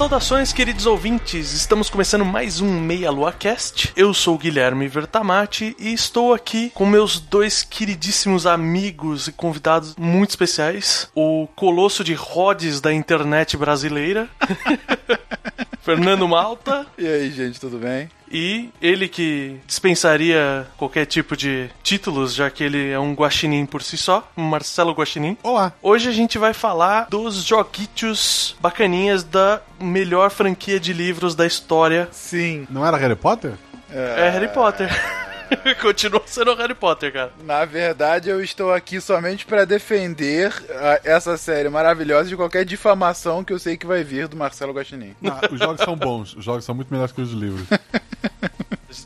Saudações, queridos ouvintes! Estamos começando mais um Meia Lua Cast. Eu sou Guilherme Vertamati e estou aqui com meus dois queridíssimos amigos e convidados muito especiais: o colosso de Rhodes da internet brasileira, Fernando Malta. E aí, gente, tudo bem? E ele que dispensaria qualquer tipo de títulos, já que ele é um guaxinim por si só, um Marcelo Guaxinim. Olá. Hoje a gente vai falar dos joguitos bacaninhas da melhor franquia de livros da história. Sim. Não era Harry Potter? É, Harry Potter. Continua sendo Harry Potter, cara. Na verdade, eu estou aqui somente para defender a, essa série maravilhosa de qualquer difamação que eu sei que vai vir do Marcelo Guaxinim. Não, os jogos são bons, os jogos são muito melhores que os livros.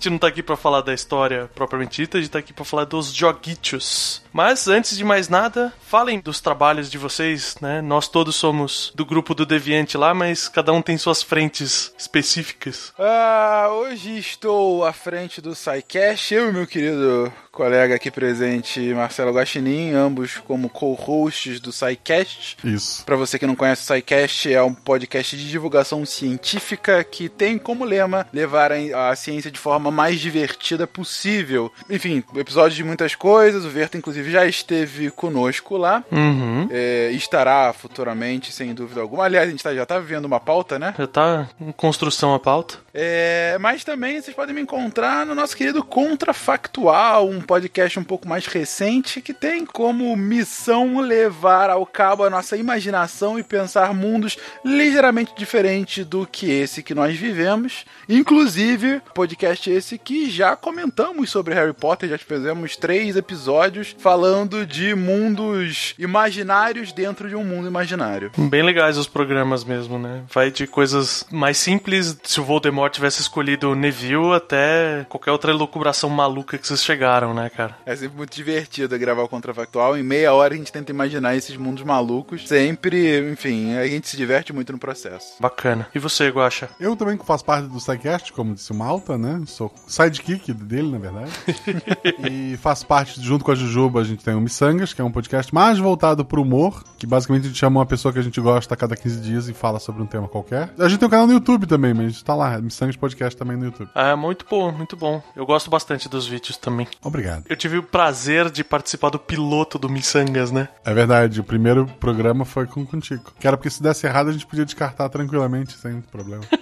Gente não tá aqui pra falar da história propriamente dita, a gente tá aqui pra falar dos joguitos. Mas antes de mais nada, falem dos trabalhos de vocês, né? Nós todos somos do grupo do Deviante lá, mas cada um tem suas frentes específicas. Ah, hoje estou à frente do SciCast, eu e meu querido colega aqui presente, Marcelo Guaxinim, ambos como co-hosts do SciCast. Isso. Para você que não conhece o SciCast, é um podcast de divulgação científica que tem como lema levar a ciência de forma mais divertida possível. Enfim, episódio de muitas coisas, o Verta inclusive já esteve conosco lá, Uhum. é, estará futuramente, sem dúvida alguma. Aliás, a gente tá- já tá vivendo uma pauta, né? Já tá em construção a pauta. É, mas também vocês podem me encontrar no nosso querido Contrafactual, um podcast um pouco mais recente que tem como missão levar ao cabo a nossa imaginação e pensar mundos ligeiramente diferentes do que esse que nós vivemos. Inclusive, podcast esse que já comentamos sobre Harry Potter, já fizemos três episódios falando de mundos imaginários dentro de um mundo imaginário. Bem legais os programas mesmo, né? Vai de coisas mais simples, se o Voldemort tivesse escolhido o Neville, até qualquer outra elucubração maluca que vocês chegaram, né, cara? É sempre muito divertido gravar o Contrafactual. Em meia hora a gente tenta imaginar esses mundos malucos. Sempre, enfim, a gente se diverte muito no processo. Bacana. E você, Guaxa? Eu também faço parte do SciCast, como disse o Malta, né? Sou sidekick dele, na verdade. e faço parte, junto com a Jujuba, a gente tem o Missangas, que é um podcast mais voltado pro humor, que basicamente a gente chama uma pessoa que a gente gosta a cada 15 dias e fala sobre um tema qualquer. A gente tem um canal no YouTube também, mas a gente tá lá, Missangas Podcast também no YouTube. Ah, muito bom, muito bom. Eu gosto bastante dos vídeos também. Obrigado. Eu tive o prazer de participar do piloto do Missangas, né? É verdade, o primeiro programa foi com contigo. Que era porque se desse errado a gente podia descartar tranquilamente, sem problema.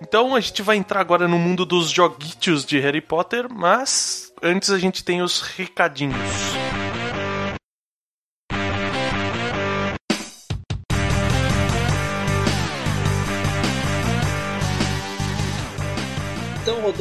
Então a gente vai entrar agora no mundo dos joguitos de Harry Potter, mas antes a gente tem os recadinhos.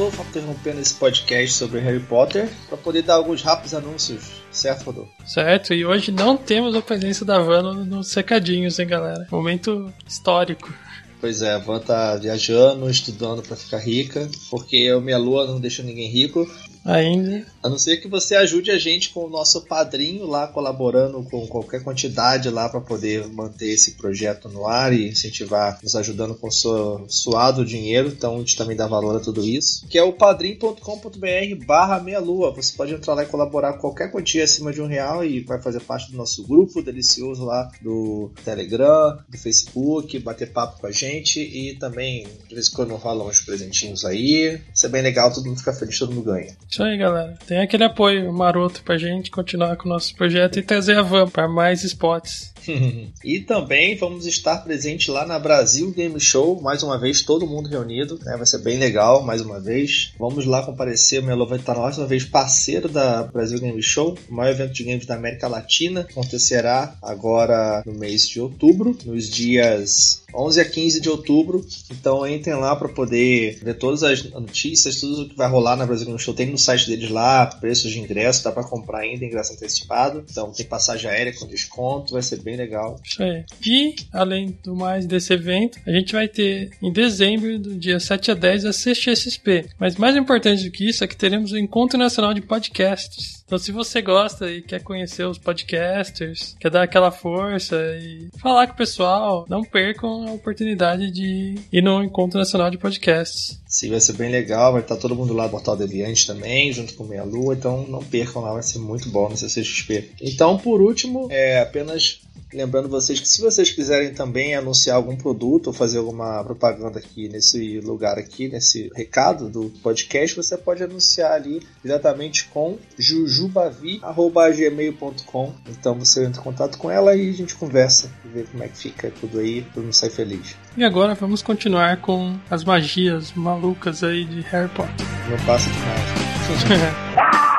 Rodolfo, interrompendo esse podcast sobre Harry Potter para poder dar alguns rápidos anúncios, certo, Rodolfo? Certo, e hoje não temos a presença da Van no- nos secadinhos, hein, galera? Momento histórico. Pois é, a Van tá viajando, estudando para ficar rica, porque a minha lua não deixa ninguém rico. Ainda. A não ser que você ajude a gente com o nosso padrinho lá, colaborando com qualquer quantidade lá para poder manter esse projeto no ar e incentivar, nos ajudando com seu suado dinheiro. Então a gente também dá valor a tudo isso. Que é o padrim.com.br barra meia lua. Você pode entrar lá e colaborar com qualquer quantia acima de um real e vai fazer parte do nosso grupo delicioso lá do Telegram, do Facebook, bater papo com a gente e também de vez em quando rolam uns presentinhos aí. Isso é bem legal, todo mundo fica feliz, todo mundo ganha. Isso aí, galera. Tem aquele apoio maroto pra gente continuar com o nosso projeto e trazer a van para mais spots. e também vamos estar presente lá na Brasil Game Show, mais uma vez, todo mundo reunido, né? Vai ser bem legal, mais uma vez. Vamos lá comparecer, o Melo vai estar mais uma vez parceiro da Brasil Game Show, o maior evento de games da América Latina. Acontecerá agora no mês de outubro, nos dias 11 a 15 de outubro. Então entrem lá para poder ver todas as notícias, tudo o que vai rolar na Brasil Game Show. Tem no site deles lá, preços de ingresso, dá para comprar ainda, ingresso antecipado. Então tem passagem aérea com desconto, vai ser bem legal. Isso aí. E, além do mais desse evento, a gente vai ter em dezembro, do dia 7 a 10, a CXSP. Mas mais importante do que isso é que teremos o Encontro Nacional de Podcasts. Então, se você gosta e quer conhecer os podcasters, quer dar aquela força e falar com o pessoal, não percam a oportunidade de ir no Encontro Nacional de Podcasts. Sim, vai ser bem legal, vai estar todo mundo lá do Portal Deviante também, junto com Meia Lua, então não percam lá, vai ser muito bom no CCXP. Então, por último, é apenas Lembrando vocês que se vocês quiserem também anunciar algum produto ou fazer alguma propaganda aqui nesse lugar aqui, nesse recado do podcast, você pode anunciar ali diretamente com jujubavi.gmail.com. Então você entra em contato com ela e a gente conversa e vê como é que fica tudo aí, todo mundo sai feliz. E agora vamos continuar com as magias malucas aí de Harry Potter. Não passa de mágica.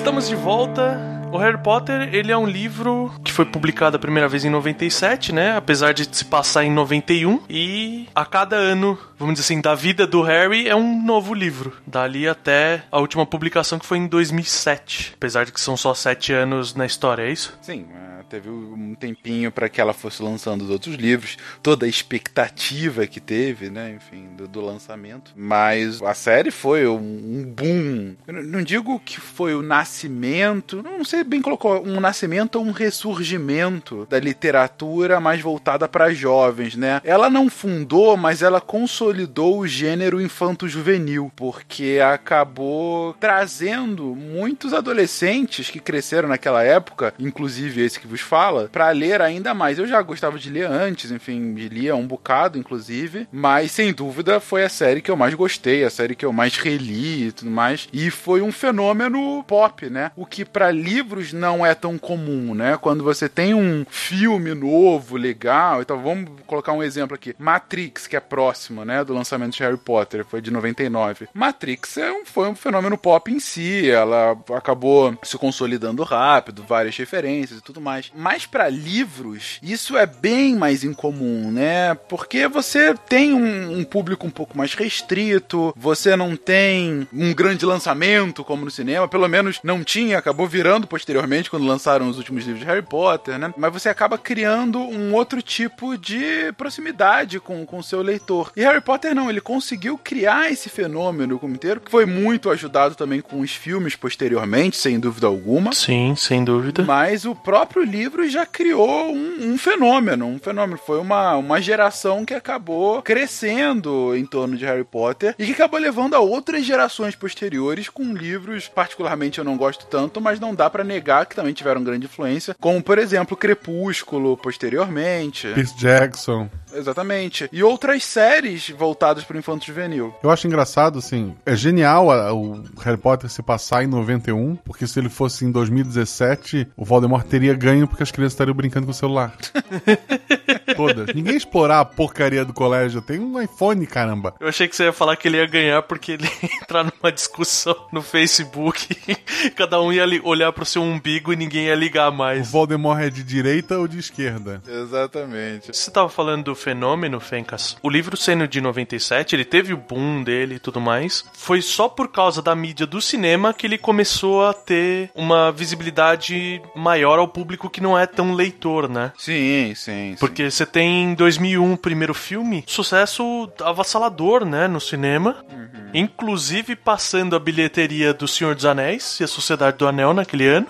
estamos de volta. O Harry Potter, ele é um livro que foi publicado a primeira vez em 97, né? Apesar de se passar em 91. E a cada ano, vamos dizer assim, da vida do Harry é um novo livro. Dali até a última publicação que foi em 2007. Apesar de que são só sete anos na história, é isso? Sim, é, teve um tempinho para que ela fosse lançando os outros livros, toda a expectativa que teve, né, enfim, do, do lançamento. Mas a série foi um, um boom. Eu não digo que foi o nascimento, não sei bem colocou, um nascimento ou um ressurgimento da literatura mais voltada para jovens, né? Ela não fundou, mas ela consolidou o gênero infanto-juvenil, porque acabou trazendo muitos adolescentes que cresceram naquela época, inclusive esse que vos fala, para ler ainda mais. Eu já gostava de ler antes, enfim, lia um bocado, inclusive, mas sem dúvida foi a série que eu mais gostei, a série que eu mais reli e tudo mais, e foi um fenômeno pop, né? O que para livros não é tão comum, né? Quando você tem um filme novo, legal, então vamos colocar um exemplo aqui. Matrix, que é próximo, né, do lançamento de Harry Potter, foi de 99. Matrix é um, foi um fenômeno pop em si, ela acabou se consolidando rápido, várias referências e tudo mais. Mas para livros, isso é bem mais incomum, né? Porque você tem um, um público um pouco mais restrito, você não tem um grande lançamento como no cinema, pelo menos não tinha, acabou virando posteriormente quando lançaram os últimos livros de Harry Potter, né? Mas você acaba criando um outro tipo de proximidade com o seu leitor. E Harry Potter não, ele conseguiu criar esse fenômeno como inteiro, que foi muito ajudado também com os filmes posteriormente, sem dúvida alguma. Sim, sem dúvida. Mas o próprio livro já criou um, um fenômeno, um fenômeno. Foi uma, uma geração que acabou crescendo em torno de Harry Potter e que acabou levando a outras gerações posteriores com livros, particularmente eu não gosto tanto, mas não dá para negar que também tiveram grande influência, como por exemplo Crepúsculo, posteriormente. Percy Jackson. Exatamente. E outras séries voltadas para o infanto juvenil. Eu acho engraçado, assim, é genial a, o Harry Potter se passar em 91, porque se ele fosse em 2017, o Voldemort teria ganho porque as crianças estariam brincando com o celular. Todas. Ninguém explorar a porcaria do colégio. Tem um iPhone, caramba. Eu achei que você ia falar que ele ia ganhar porque ele ia entrar numa discussão no Facebook. cada um ia olhar pro seu umbigo e ninguém ia ligar O mais. Voldemort é de direita ou de esquerda? Exatamente. Você tava falando do fenômeno, Fencas. O livro sendo de 97, ele teve o boom dele e tudo mais. Foi só por causa da mídia do cinema que ele começou a ter uma visibilidade maior ao público que não é tão leitor, né? Sim, sim. sim. Porque você tem em 2001 o primeiro filme, sucesso avassalador, né, no cinema. Uhum. Inclusive passando a bilheteria do Senhor dos Anéis e a Sociedade do Anel naquele ano.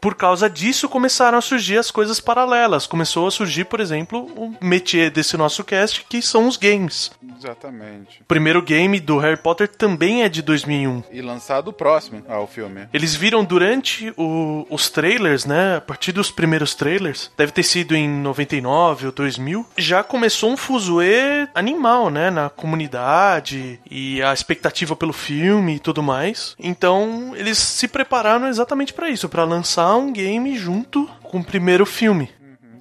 Por causa disso começaram a surgir as coisas paralelas. Começou a surgir, por exemplo, o métier desse nosso cast, que são os games. Exatamente. O primeiro game do Harry Potter também é de 2001. E lançado o próximo ao filme. Eles viram durante o- os trailers, né? A partir dos primeiros trailers, deve ter sido em 99 ou 2000, já começou um fuzuê animal, né? Na comunidade e a expectativa pelo filme e tudo mais. Então, eles se prepararam exatamente pra isso, pra lançar um game junto com o primeiro filme.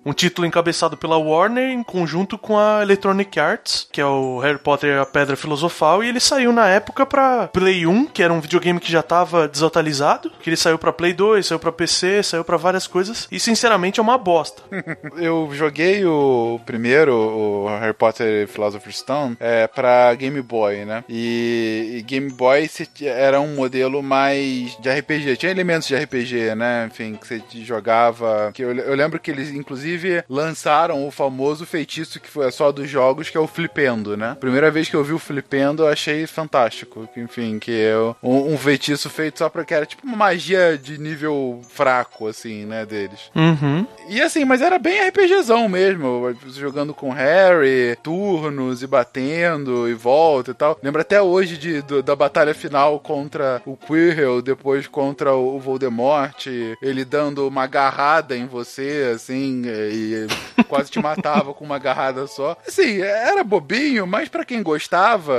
Um título encabeçado pela Warner em conjunto com a Electronic Arts, que é o Harry Potter a Pedra Filosofal, e ele saiu na época pra Play 1, que era um videogame que já tava desatualizado, que ele saiu pra Play 2, saiu pra PC, saiu pra várias coisas, e sinceramente é uma bosta. Eu joguei o primeiro, o Harry Potter Philosopher's Stone, é, pra Game Boy, né? E, e Game Boy era um modelo mais de RPG. Tinha elementos de RPG, né? Enfim, que você jogava. Que eu, eu lembro que eles, inclusive, lançaram o famoso feitiço que foi só dos jogos, que é o Flipendo, né? Primeira vez que eu vi o Flipendo, eu achei fantástico. Enfim, que é um, um feitiço feito só pra que era tipo uma magia de nível fraco, assim, né? Deles. Uhum. E assim, mas era bem RPGzão mesmo, jogando com Harry, turnos e batendo e volta e tal. Lembro até hoje de, do- da batalha final contra o Quirrell, depois contra o o Voldemort, ele dando uma agarrada em você, assim, e quase te matava com uma agarrada só. Assim, era bobinho, mas pra quem gostava,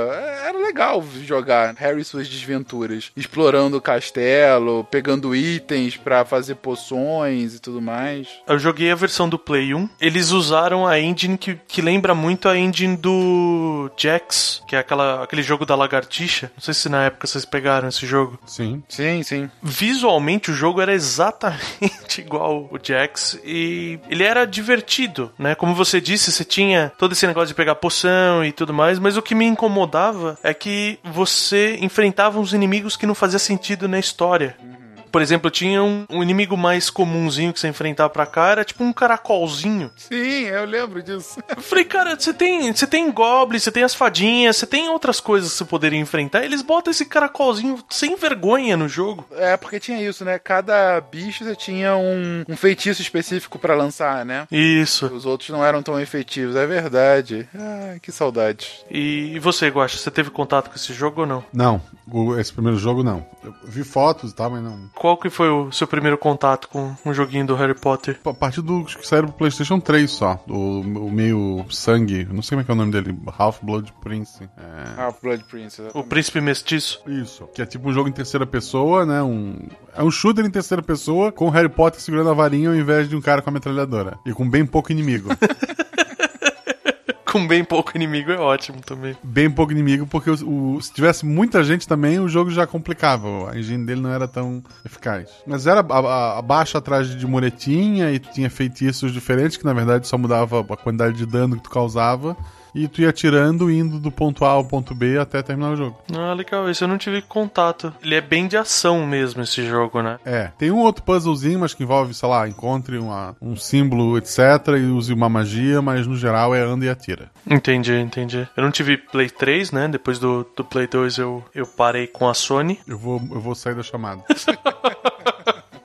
era legal jogar Harry e suas desventuras, explorando o castelo, pegando itens pra fazer poções e tudo mais. Eu joguei a versão do Play 1. Eles usaram a engine que, que lembra muito a engine do Jax, que é aquela, aquele jogo da lagartixa. Não sei se na época vocês pegaram esse jogo. Sim. Sim, sim. Visualmente o jogo era exatamente igual o Jax e ele era divertido, né? Como você disse, você tinha todo esse negócio de pegar poção e tudo mais, mas o que me incomodava é que você enfrentava uns inimigos que não fazia sentido na história. Por exemplo, tinha um, um inimigo mais comumzinho que você enfrentava pra cá, era tipo um caracolzinho. Sim, eu lembro disso. Eu falei, cara, você tem, você tem goblins, você tem as fadinhas, você tem outras coisas que você poderia enfrentar. Eles botam esse caracolzinho sem vergonha no jogo. É, porque tinha isso, né? Cada bicho você tinha um, um feitiço específico pra lançar, né? Isso. Os outros não eram tão efetivos, é verdade. Ah, que saudade. E, e você, Guaxa, você teve contato com esse jogo ou não? Não, o- esse primeiro jogo não. Eu vi fotos e tal, mas não. Qual que foi o seu primeiro contato com um joguinho do Harry Potter? A partir do acho que saiu pro PlayStation 3 só. O, o meio sangue, não sei como é que é o nome dele. Half-Blood Prince. É. Half-Blood Prince. O Príncipe Mestiço? Isso. Que é tipo um jogo em terceira pessoa, né? Um, é um shooter em terceira pessoa com o Harry Potter segurando a varinha ao invés de um cara com a metralhadora. E com bem pouco inimigo. Com bem pouco inimigo é ótimo também. bem pouco inimigo, porque o, o- se tivesse muita gente também, o jogo já complicava. A engine dele não era tão eficaz. Mas era a- a- abaixo atrás de muretinha e tinha feitiços diferentes, que na verdade só mudava a quantidade de dano que tu causava. E tu ia atirando, indo do ponto A ao ponto B até terminar o jogo. Ah, legal, esse eu não tive contato. Ele é bem de ação mesmo, esse jogo, né? É, tem um outro puzzlezinho, mas que envolve, sei lá, encontre uma- um símbolo, etc. E use uma magia, mas no geral é anda e atira. Entendi, entendi. Eu não tive Play 3, né? Depois do, do Play 2 eu, eu parei com a Sony. Eu vou, eu vou sair da chamada.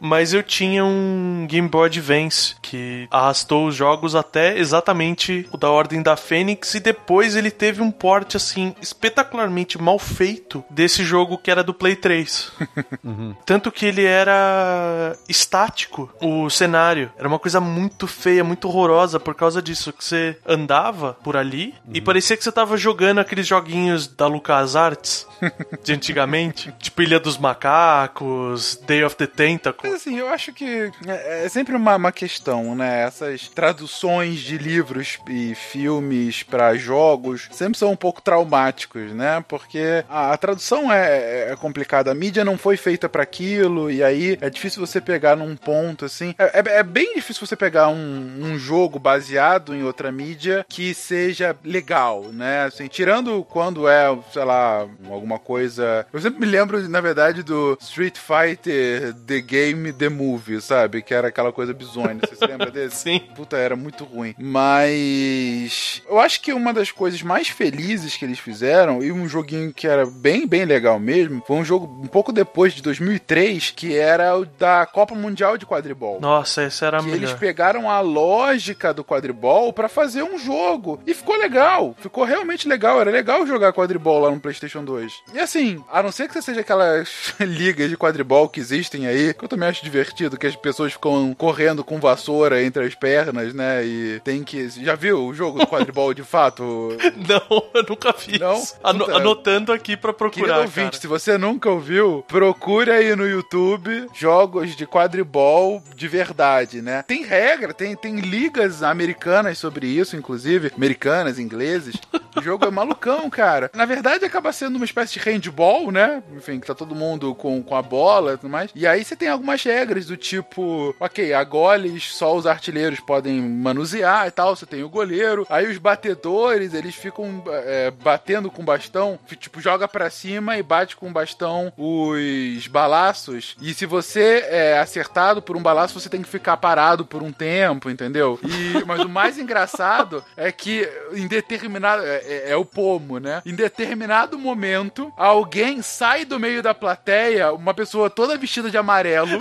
Mas eu tinha um Game Boy Advance que arrastou os jogos até exatamente o da Ordem da Fênix e depois ele teve um porte assim espetacularmente mal feito desse jogo que era do Play 3. Tanto que ele era estático, o cenário. Era uma coisa muito feia, muito horrorosa por causa disso. Que você andava por ali e parecia que você tava jogando aqueles joguinhos da LucasArts de antigamente. tipo Ilha dos Macacos, Day of the Tentacle. Assim, eu acho que é é sempre uma, uma questão, né? Essas traduções de livros e filmes pra jogos sempre são um pouco traumáticos, né? Porque a, a tradução é, é complicada, a mídia não foi feita pra aquilo, e aí é difícil você pegar num ponto assim. É, é- é bem difícil você pegar um, um jogo baseado em outra mídia que seja legal, né? Assim, tirando quando é, sei lá, alguma coisa. Eu sempre me lembro, na verdade, do Street Fighter The Game filme The Movie, sabe? Que era aquela coisa bizonha. Você se lembra desse? Sim. Puta, era muito ruim. Mas. Eu acho que uma das coisas mais felizes que eles fizeram, e um joguinho que era bem, bem legal mesmo, foi um jogo um pouco depois de 2003, que era o da Copa Mundial de Quadribol. Nossa, esse era que melhor. eles pegaram a lógica do quadribol pra fazer um jogo. E ficou legal. Ficou realmente legal. Era legal jogar quadribol lá no PlayStation 2. E assim, a não ser que você seja aquelas ligas de quadribol que existem aí, que eu também acho divertido, que as pessoas ficam correndo com vassoura entre as pernas, né? E tem que. Já viu o jogo do quadribol de fato? Não, eu nunca fiz. Não? Ano- Puta. anotando aqui pra Querido procurar, ouvinte, cara. se você nunca ouviu, procure aí no YouTube jogos de quadribol de verdade, né? Tem regra, tem, tem ligas americanas sobre isso, inclusive, americanas, ingleses. O jogo é malucão, cara. Na verdade, acaba sendo uma espécie de handball, né? Enfim, que tá todo mundo com, com a bola e tudo mais. E aí você tem algumas regras do tipo, ok, a goles só os artilheiros podem manusear e tal, você tem o goleiro. Aí os batedores, eles ficam é, batendo com bastão, tipo, joga pra cima e bate com bastão os balaços. E se você é acertado por um balaço, você tem que ficar parado por um tempo, entendeu? E, mas o mais engraçado é que em determinado. É, é- é o pomo, né? Em determinado momento, alguém sai do meio da plateia, uma pessoa toda vestida de amarelo.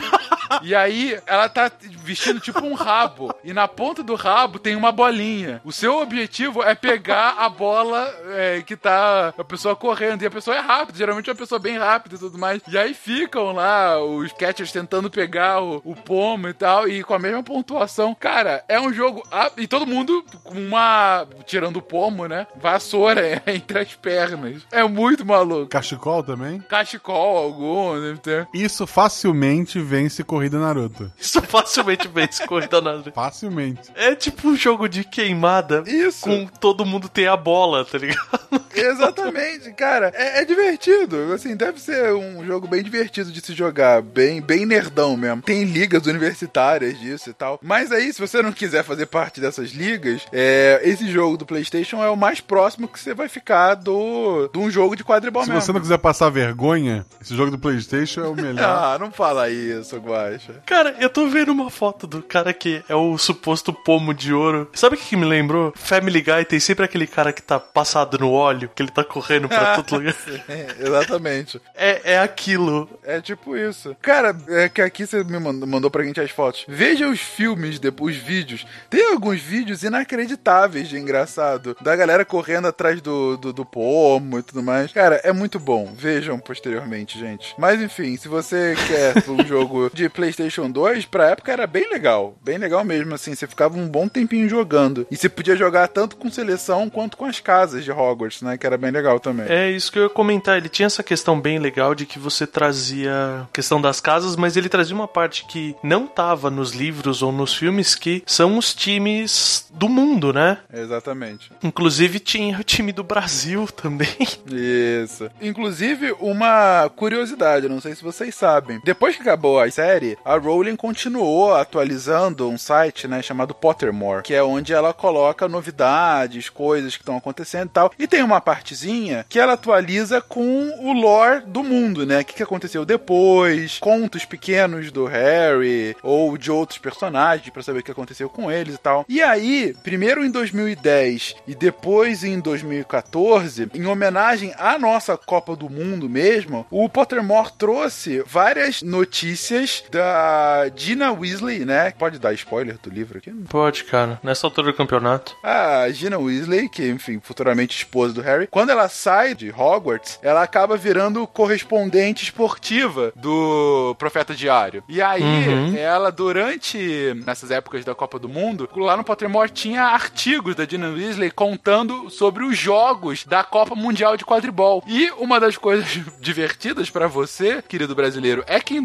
E aí, ela tá vestindo tipo um rabo. E na ponta do rabo tem uma bolinha. O seu objetivo é pegar a bola é, que tá a pessoa correndo. E a pessoa é rápida, geralmente é uma pessoa bem rápida e tudo mais. E aí ficam lá os catchers tentando pegar o, o pomo e tal. E com a mesma pontuação. Cara, é um jogo. E todo mundo com uma. Tirando o pomo, né? Vassoura entre as pernas. É muito maluco. Cachecol também. Cachecol algum, deve ter. Isso facilmente vence corrida Naruto. Isso facilmente vence corrida nada. Facilmente. É tipo um jogo de queimada. Isso. Com todo mundo tem a bola, tá ligado? Exatamente, cara. É, é divertido. Assim, deve ser um jogo bem divertido de se jogar. Bem, bem nerdão mesmo. Tem ligas universitárias disso e tal. Mas aí, se você não quiser fazer parte dessas ligas, é, esse jogo do PlayStation é o mais próximo que você vai ficar do de um jogo de quadribol Se mesmo. você não quiser passar vergonha, esse jogo do PlayStation é o melhor. Ah, não fala isso, Guaxa. Cara, eu tô vendo uma foto do cara que é o suposto pomo de ouro. Sabe o que, que me lembrou? Family Guy tem sempre aquele cara que tá passado no óleo, que ele tá correndo pra todo lugar. É, exatamente. É, é aquilo. É tipo isso. Cara, é que aqui você me mandou, mandou pra gente as fotos. Veja os filmes, depois os vídeos. Tem alguns vídeos inacreditáveis de engraçado. Da galera correndo atrás do, do, do pomo e tudo mais. Cara, é muito bom. Vejam posteriormente, gente. Mas enfim, se você quer um jogo de PlayStation 2, pra época era bem legal. Bem legal mesmo, assim. Você ficava um bom tempinho jogando. E você podia jogar tanto com seleção quanto com as casas de Hogwarts, né? Que era bem legal também. É isso que eu ia comentar. Ele tinha essa questão bem legal de que você trazia a questão das casas, mas ele trazia uma parte que não tava nos livros ou nos filmes, que são os times do mundo, né? Exatamente. Inclusive tinha o time do Brasil também. Isso. Inclusive, uma curiosidade, não sei se vocês sabem. Depois que acabou a série, a Rowling continuou atualizando um site, né, chamado Pottermore, que é onde ela coloca novidades, coisas que estão acontecendo e tal. E tem uma partezinha que ela atualiza com o lore do mundo, né? O que, que aconteceu depois, contos pequenos do Harry ou de outros personagens pra saber o que aconteceu com eles e tal. E aí, primeiro em 2010 e depois em 2014, em homenagem à nossa Copa do Mundo mesmo, o Pottermore trouxe várias notícias da Gina Weasley, né? Pode dar spoiler do livro aqui? Pode, cara. Nessa altura do campeonato. A Gina Weasley, que, enfim, futuramente esposa do Harry, quando ela sai de Hogwarts, ela acaba virando correspondente esportiva do Profeta Diário. E aí, Uhum. ela, durante nessas épocas da Copa do Mundo, lá no Pottermore tinha artigos da Gina Weasley contando sobre os jogos da Copa Mundial de Quadribol. E uma das coisas divertidas pra você, querido brasileiro, é que em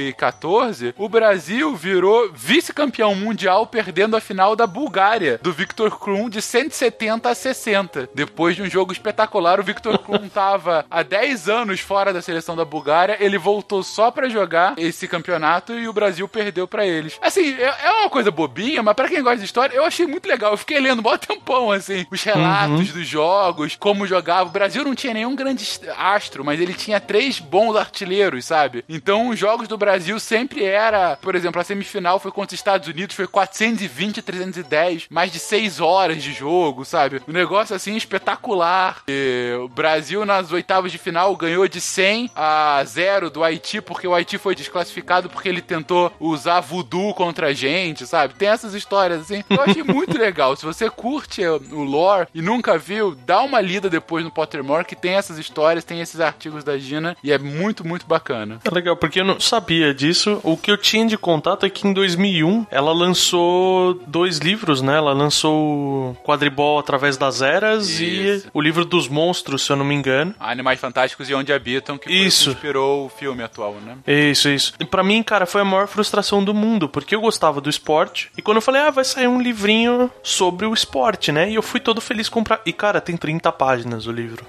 2014 o Brasil virou vice-campeão mundial perdendo a final da Bulgária, do Victor Krum de 170 a 60. Depois de um jogo espetacular, o Victor Krum tava há 10 anos fora da seleção da Bulgária, ele voltou só pra jogar esse campeonato e o Brasil perdeu pra eles. Assim, é é uma coisa bobinha, mas pra quem gosta de história, eu achei muito legal. Eu fiquei lendo mó tempão, assim, os relatos dos jogos, como jogava. O Brasil não tinha nenhum grande astro, mas ele tinha três bons artilheiros, sabe? Então os jogos do Brasil sempre sempre era, por exemplo, a semifinal foi contra os Estados Unidos, foi 420 310, mais de 6 horas de jogo, sabe? Um negócio assim espetacular. E o Brasil nas oitavas de final ganhou de 100 a 0 do Haiti, porque o Haiti foi desclassificado porque ele tentou usar voodoo contra a gente, sabe? Tem essas histórias assim. Eu achei muito legal. Se você curte o lore e nunca viu, dá uma lida depois no Pottermore que tem essas histórias, tem esses artigos da Gina e é muito, muito bacana. É legal, porque eu não sabia disso. O que eu tinha de contato é que em 2001 ela lançou dois livros, né? Ela lançou Quadribol através das eras Isso. e o livro dos monstros, se eu não me engano. Animais Fantásticos e Onde Habitam, que foi o que Isso. inspirou o filme atual, né? Isso, isso. E pra mim, cara, foi a maior frustração do mundo, porque eu gostava do esporte. E quando eu falei, ah, vai sair um livrinho sobre o esporte, né? E eu fui todo feliz comprar. E, cara, tem 30 páginas o livro.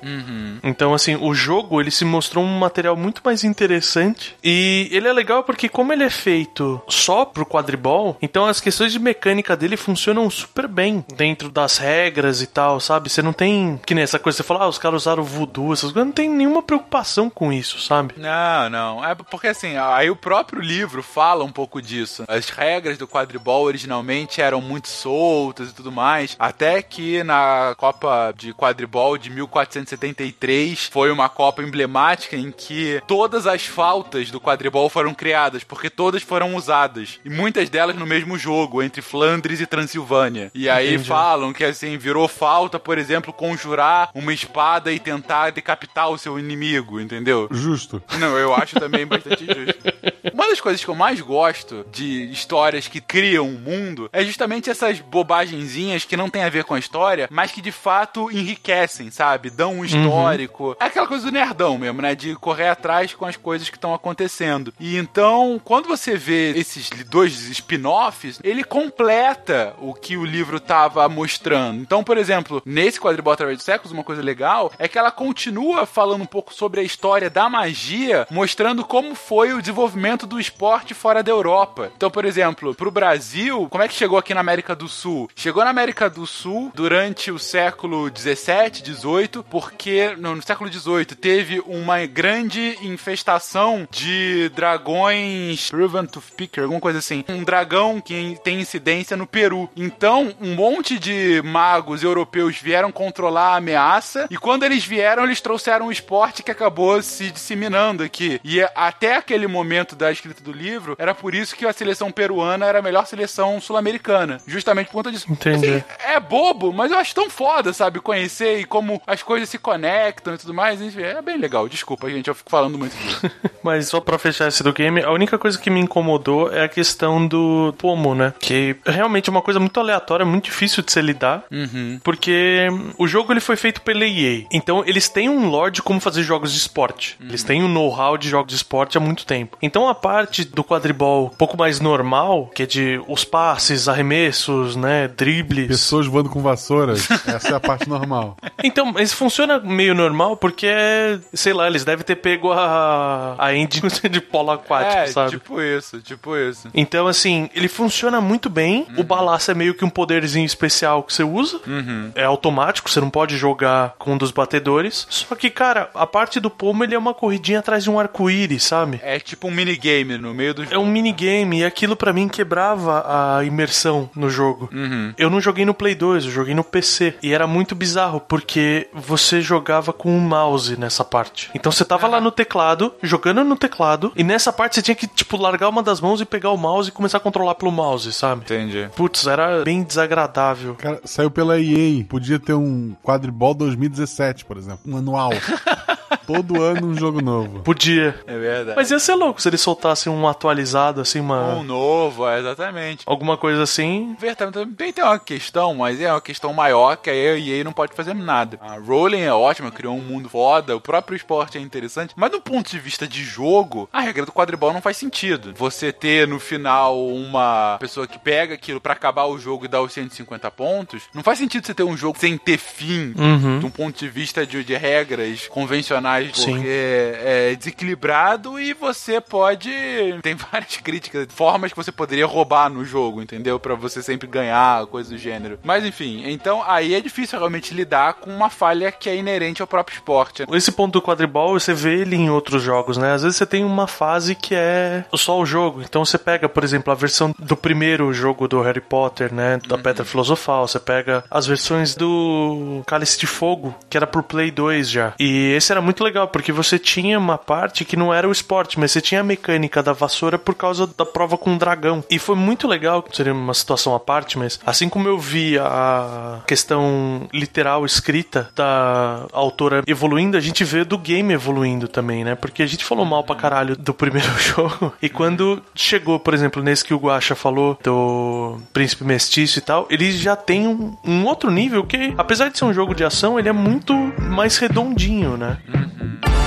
Então, assim, o jogo, ele se mostrou um material muito mais interessante. E ele é legal porque, como ele é feito só pro quadribol, então as questões de mecânica dele funcionam super bem dentro das regras e tal, sabe? Você não tem. Que nem essa coisa, você fala, ah, os caras usaram voodoo, essas coisas. Não tem nenhuma preocupação com isso, sabe? Não, não. É porque assim, aí o próprio livro fala um pouco disso. As regras do quadribol originalmente eram muito soltas e tudo mais. Até que na Copa de Quadribol de 1473 foi uma Copa emblemática em que todas as faltas do quadribol foram criadas, porque todas foram usadas. E muitas delas no mesmo jogo, entre Flandres e Transilvânia. E aí Entendi. falam que assim, virou falta, por exemplo, conjurar uma espada e tentar decapitar o seu inimigo, entendeu? Justo. Não, eu acho também bastante justo. Uma das coisas que eu mais gosto de histórias que criam um mundo é justamente essas bobagenzinhas que não tem a ver com a história, mas que de fato enriquecem, sabe? Dão um histórico. É aquela coisa do nerdão mesmo, né? De correr atrás com as coisas que estão acontecendo. E então, quando você vê esses dois spin-offs, ele completa o que o livro tava mostrando. Então, por exemplo, nesse quadribol através dos séculos, uma coisa legal é que ela continua falando um pouco sobre a história da magia, mostrando como foi o desenvolvimento do esporte fora da Europa. Então, por exemplo, pro Brasil, como é que chegou aqui na América do Sul? Chegou na América do Sul durante o século 17, 18, porque no, século 18 teve uma grande infestação de dragões Proven Toothpicker, alguma coisa assim. Um dragão que tem incidência no Peru. Então, um monte de magos europeus vieram controlar a ameaça e quando eles vieram, eles trouxeram um esporte que acabou se disseminando aqui. E até aquele momento da escrita do livro, era por isso que a seleção peruana era a melhor seleção sul-americana. Justamente por conta disso. Entendi. Assim, é bobo, mas eu acho tão foda, sabe? Conhecer e como as coisas se conectam e tudo mais. Enfim, é bem legal. Desculpa, gente, eu fico falando muito disso. Mas só pra fechar esse do game, a única coisa que me incomodou é a questão do pomo, né? Que realmente é uma coisa muito aleatória, muito difícil de se lidar. Porque o jogo ele foi feito pela EA. Então eles têm um lore de como fazer jogos de esporte. Eles têm um know-how de jogos de esporte há muito tempo. Então a parte do quadribol um pouco mais normal, que é de os passes, arremessos, né? Dribles. Pessoas voando com vassouras. Essa é a parte normal. Então, mas funciona meio normal porque, é, sei lá, eles devem ter pego a, a engine de polo aquático, é, sabe? tipo isso, tipo isso. Então, assim, ele funciona muito bem. O balaço é meio que um poderzinho especial que você usa. É automático, você não pode jogar com um dos batedores. Só que, cara, a parte do pomo ele é uma corridinha atrás de um arco-íris, sabe? É tipo um minigame no meio do É um minigame e aquilo pra mim quebrava a imersão no jogo. Eu não joguei no Play 2, eu joguei no PC. E era muito bizarro, porque você jogava com um mouse nessa parte. Então você tava lá no teclado, jogando no teclado, e nessa parte você tinha que, tipo, largar uma das mãos e pegar o mouse e começar a controlar pelo mouse, sabe? Entendi. Putz, era bem desagradável. Cara, saiu pela EA. Podia ter um quadribol 2017, por exemplo. Um anual. Todo ano um jogo novo. Podia. É verdade. Mas ia ser louco se eles soltassem um atualizado, assim, uma. Um novo, é, exatamente. Alguma coisa assim. Verdade, também tem uma questão, mas é uma questão maior que a EA não pode fazer nada. A Rowling é ótima, criou um mundo foda, o próprio esporte é interessante, mas do ponto de vista de jogo, a regra do quadribol não faz sentido. Você ter no final uma pessoa que pega aquilo pra acabar o jogo e dá os 150 pontos, não faz sentido você ter um jogo sem ter fim, Uhum. de um ponto de vista de, de regras convencionais personagem Sim. porque é desequilibrado e você pode. Tem várias críticas, formas que você poderia roubar no jogo, entendeu? Pra você sempre ganhar, coisa do gênero. Mas enfim, então aí é difícil realmente lidar com uma falha que é inerente ao próprio esporte. Esse ponto do quadribol, você vê ele em outros jogos, né? Às vezes você tem uma fase que é só o jogo. Então você pega, por exemplo, a versão do primeiro jogo do Harry Potter, né? Da Pedra Filosofal. Você pega as versões do Cálice de Fogo, que era pro Play 2 já. E esse era muito legal, porque você tinha uma parte que não era o esporte, mas você tinha a mecânica da vassoura por causa da prova com o dragão. E foi muito legal, seria uma situação à parte, mas assim como eu vi a questão literal escrita da autora evoluindo, a gente vê do game evoluindo também, né? Porque a gente falou mal pra caralho do primeiro jogo. E quando chegou, por exemplo, nesse que o Guacha falou, do Príncipe Mestiço e tal, ele já tem um, um outro nível que, apesar de ser um jogo de ação, ele é muito mais redondinho, né? Mm-hmm.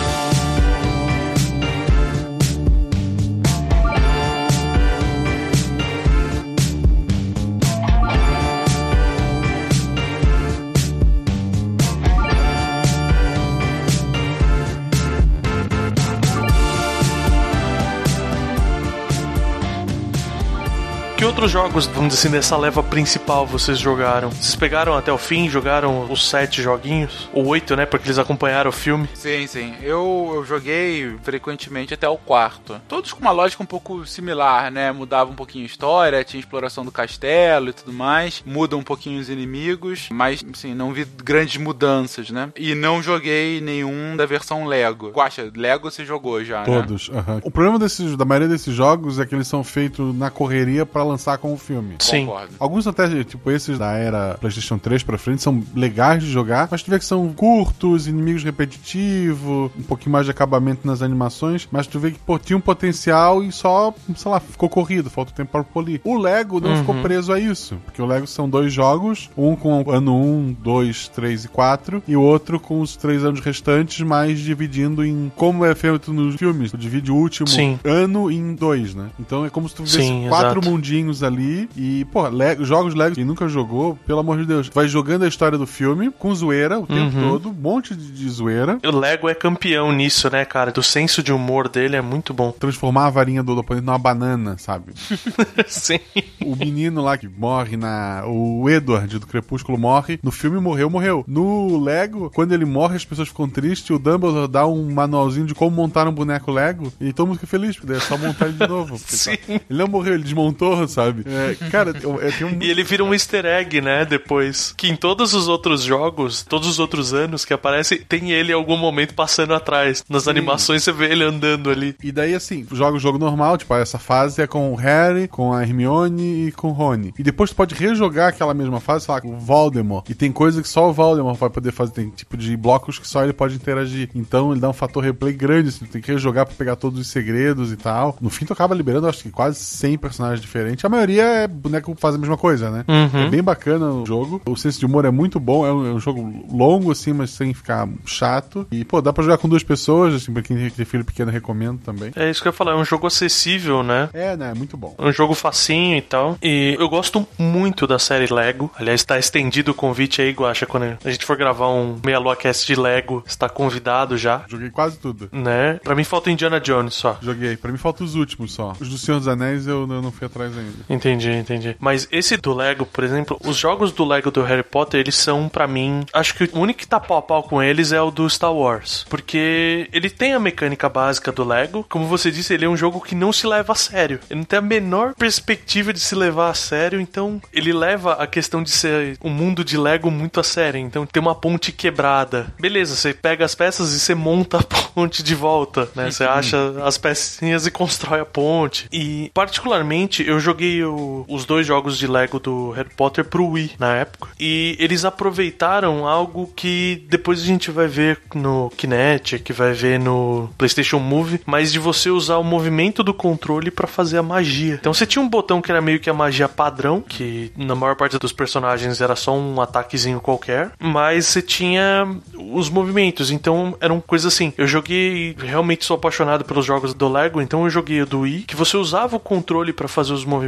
Que outros jogos, vamos dizer assim, dessa leva principal vocês jogaram? Vocês pegaram até o fim, jogaram os sete joguinhos? Ou oito, né? Porque eles acompanharam o filme. Sim, sim. Eu, eu joguei frequentemente até o quarto. Todos com uma lógica um pouco similar, né? Mudava um pouquinho a história, tinha exploração do castelo e tudo mais. Muda um pouquinho os inimigos, mas, assim, não vi grandes mudanças, né? E não joguei nenhum da versão Lego. Guaxa, Lego você jogou já, né? Todos. aham. O problema desses, da maioria desses jogos é que eles são feitos na correria pra lançar com o filme. Sim. Concordo. Alguns até, tipo, esses da era PlayStation 3 pra frente são legais de jogar, mas tu vê que são curtos, inimigos repetitivos, um pouquinho mais de acabamento nas animações, mas tu vê que, pô, tinha um potencial e só, sei lá, ficou corrido, falta tempo pra polir. O Lego não ficou preso a isso, porque o Lego são dois jogos, um com o ano 1, 2, 3 e 4, e o outro com os três anos restantes, mas dividindo em como é feito nos filmes. Tu divide o último Sim. ano em dois, né? Então é como se tu vivesse Sim, quatro exato. mundinhos ali e, pô, Lego, jogos Lego quem nunca jogou, pelo amor de Deus, vai jogando a história do filme com zoeira o tempo Uhum. todo, um monte de, de zoeira. O Lego é campeão nisso, né, cara? Do senso de humor dele é muito bom. Transformar a varinha do oponente numa banana, sabe? Sim. O menino lá que morre na. O Edward do Crepúsculo morre. No filme morreu, morreu. No Lego, quando ele morre, as pessoas ficam tristes. O Dumbledore dá um manualzinho de como montar um boneco Lego. E todo mundo fica feliz, porque daí é só montar ele de novo. Sim. tá- Ele não morreu, ele desmontou, sabe? É, cara, eu, eu tenho um. E ele vira um easter egg, né, depois. Que em todos os outros jogos, todos os outros anos que aparece, tem ele em algum momento passando atrás. Nas animações você vê ele andando ali. E daí, assim, joga o jogo normal, tipo, essa fase é com o Harry, com a Hermione e com o Rony. E depois tu pode rejogar aquela mesma fase, sei lá, com o Voldemort. E tem coisa que só o Voldemort vai poder fazer, tem tipo de blocos que só ele pode interagir. Então ele dá um fator replay grande, assim, tu tem que rejogar pra pegar todos os segredos e tal. No fim tu acaba liberando, acho que quase 100 personagens diferentes. A maioria é boneco que faz a mesma coisa, né? É bem bacana o jogo. O senso de humor é muito bom, é um, é um jogo longo, assim, mas sem ficar chato. E, pô, dá pra jogar com duas pessoas, assim, pra quem tem filho pequeno, recomendo também. É isso que eu ia falar, é um jogo acessível, né? É, né? Muito bom. É um jogo facinho e tal. E eu gosto muito da série Lego. Aliás, tá estendido o convite aí, Guacha, quando a gente for gravar um Meia Lua Cast de Lego, está convidado já, Joguei quase tudo. né? Pra mim falta o Indiana Jones só. Joguei. Pra mim faltam os últimos só. Os do Senhor dos Anéis eu, eu não fui atrás ainda. Entendi, entendi. Mas esse do Lego, por exemplo, os jogos do Lego do Harry Potter, eles são, pra mim, acho que o único que tá pau a pau com eles é o do Star Wars. Porque ele tem a mecânica básica do Lego. Como você disse, ele é um jogo que não se leva a sério. Ele não tem a menor perspectiva de se levar a sério, então ele leva a questão de ser um mundo de Lego muito a sério. Então tem uma ponte quebrada. Beleza, você pega as peças e você monta a ponte de volta, né? Você acha as pecinhas e constrói a ponte. E particularmente eu joguei o- os dois jogos de Lego do Harry Potter pro Wii na época. E eles aproveitaram algo que depois a gente vai ver no Kinect, que vai ver no PlayStation Move, mas de você usar o movimento do controle pra fazer a magia. Então você tinha um botão que era meio que a magia padrão, que na maior parte dos personagens era só um ataquezinho qualquer, mas você tinha os movimentos. Então eram coisas assim. Eu joguei, realmente sou apaixonado pelos jogos do Lego, então eu joguei o do Wii, que você usava o controle para fazer os movimentos,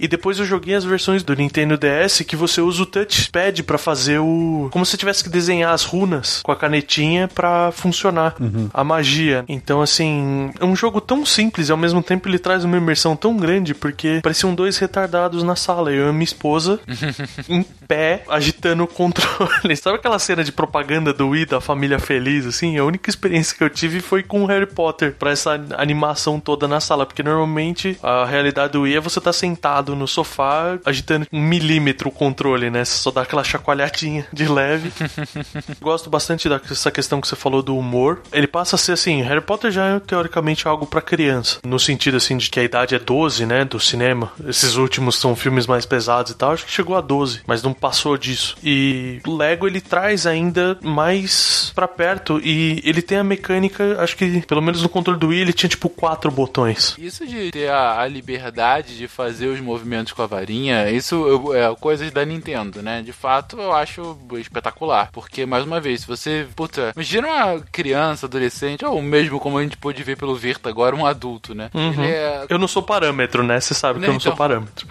e depois eu joguei as versões do Nintendo DS que você usa o touchpad para fazer o. Como se tivesse que desenhar as runas com a canetinha para funcionar a magia. Então, assim, é um jogo tão simples e ao mesmo tempo ele traz uma imersão tão grande porque pareciam dois retardados na sala. Eu e minha esposa em pé, agitando o controle. Sabe aquela cena de propaganda do Wii da família feliz, assim? A única experiência que eu tive foi com o Harry Potter pra essa animação toda na sala, porque normalmente a realidade do Wii é você tá sentado no sofá agitando um milímetro o controle, né? Você só dá aquela chacoalhadinha de leve. Gosto bastante dessa questão que você falou do humor. Ele passa a ser assim, Harry Potter já é teoricamente algo pra criança, no sentido assim de que a idade é 12, né, do cinema. Esses últimos são filmes mais pesados e tal, acho que chegou a 12, mas não passou disso. E o Lego ele traz ainda mais pra perto e ele tem a mecânica, acho que pelo menos no controle do Wii ele tinha tipo quatro botões. Isso de ter a, a liberdade de fazer os movimentos com a varinha, isso é coisas da Nintendo, né? De fato, eu acho espetacular. Porque, mais uma vez, se você. Puta, imagina uma criança, adolescente, ou mesmo como a gente pôde ver pelo Virta agora, um adulto, né? Ele é Eu não sou parâmetro, né? Você sabe que eu não sou Então. parâmetro.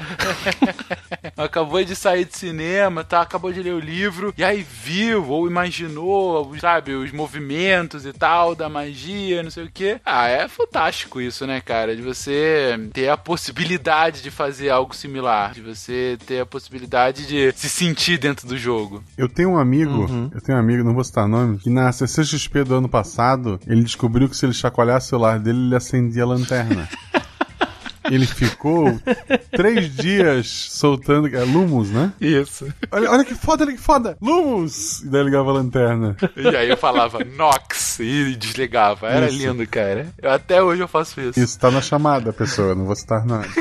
acabou de sair de cinema, tá? Acabou de ler o livro, e aí viu ou imaginou, sabe, os movimentos e tal, da magia, não sei o que. Ah, é fantástico isso, né, cara? De você ter a possibilidade de fazer algo similar, de você ter a possibilidade de se sentir dentro do jogo. Eu tenho um amigo, eu tenho um amigo, não vou citar nome, que na CCXP do ano passado, ele descobriu que se ele chacoalhasse o celular dele, ele acendia a lanterna. Ele ficou três dias soltando. É Lumos, né? Isso. Olha, olha que foda, olha que foda! Lumos! E daí ligava a lanterna. E aí eu falava Nox e desligava. Era Isso. lindo, cara. Eu, até hoje eu faço isso. Isso tá na chamada, pessoa, não vou citar nada.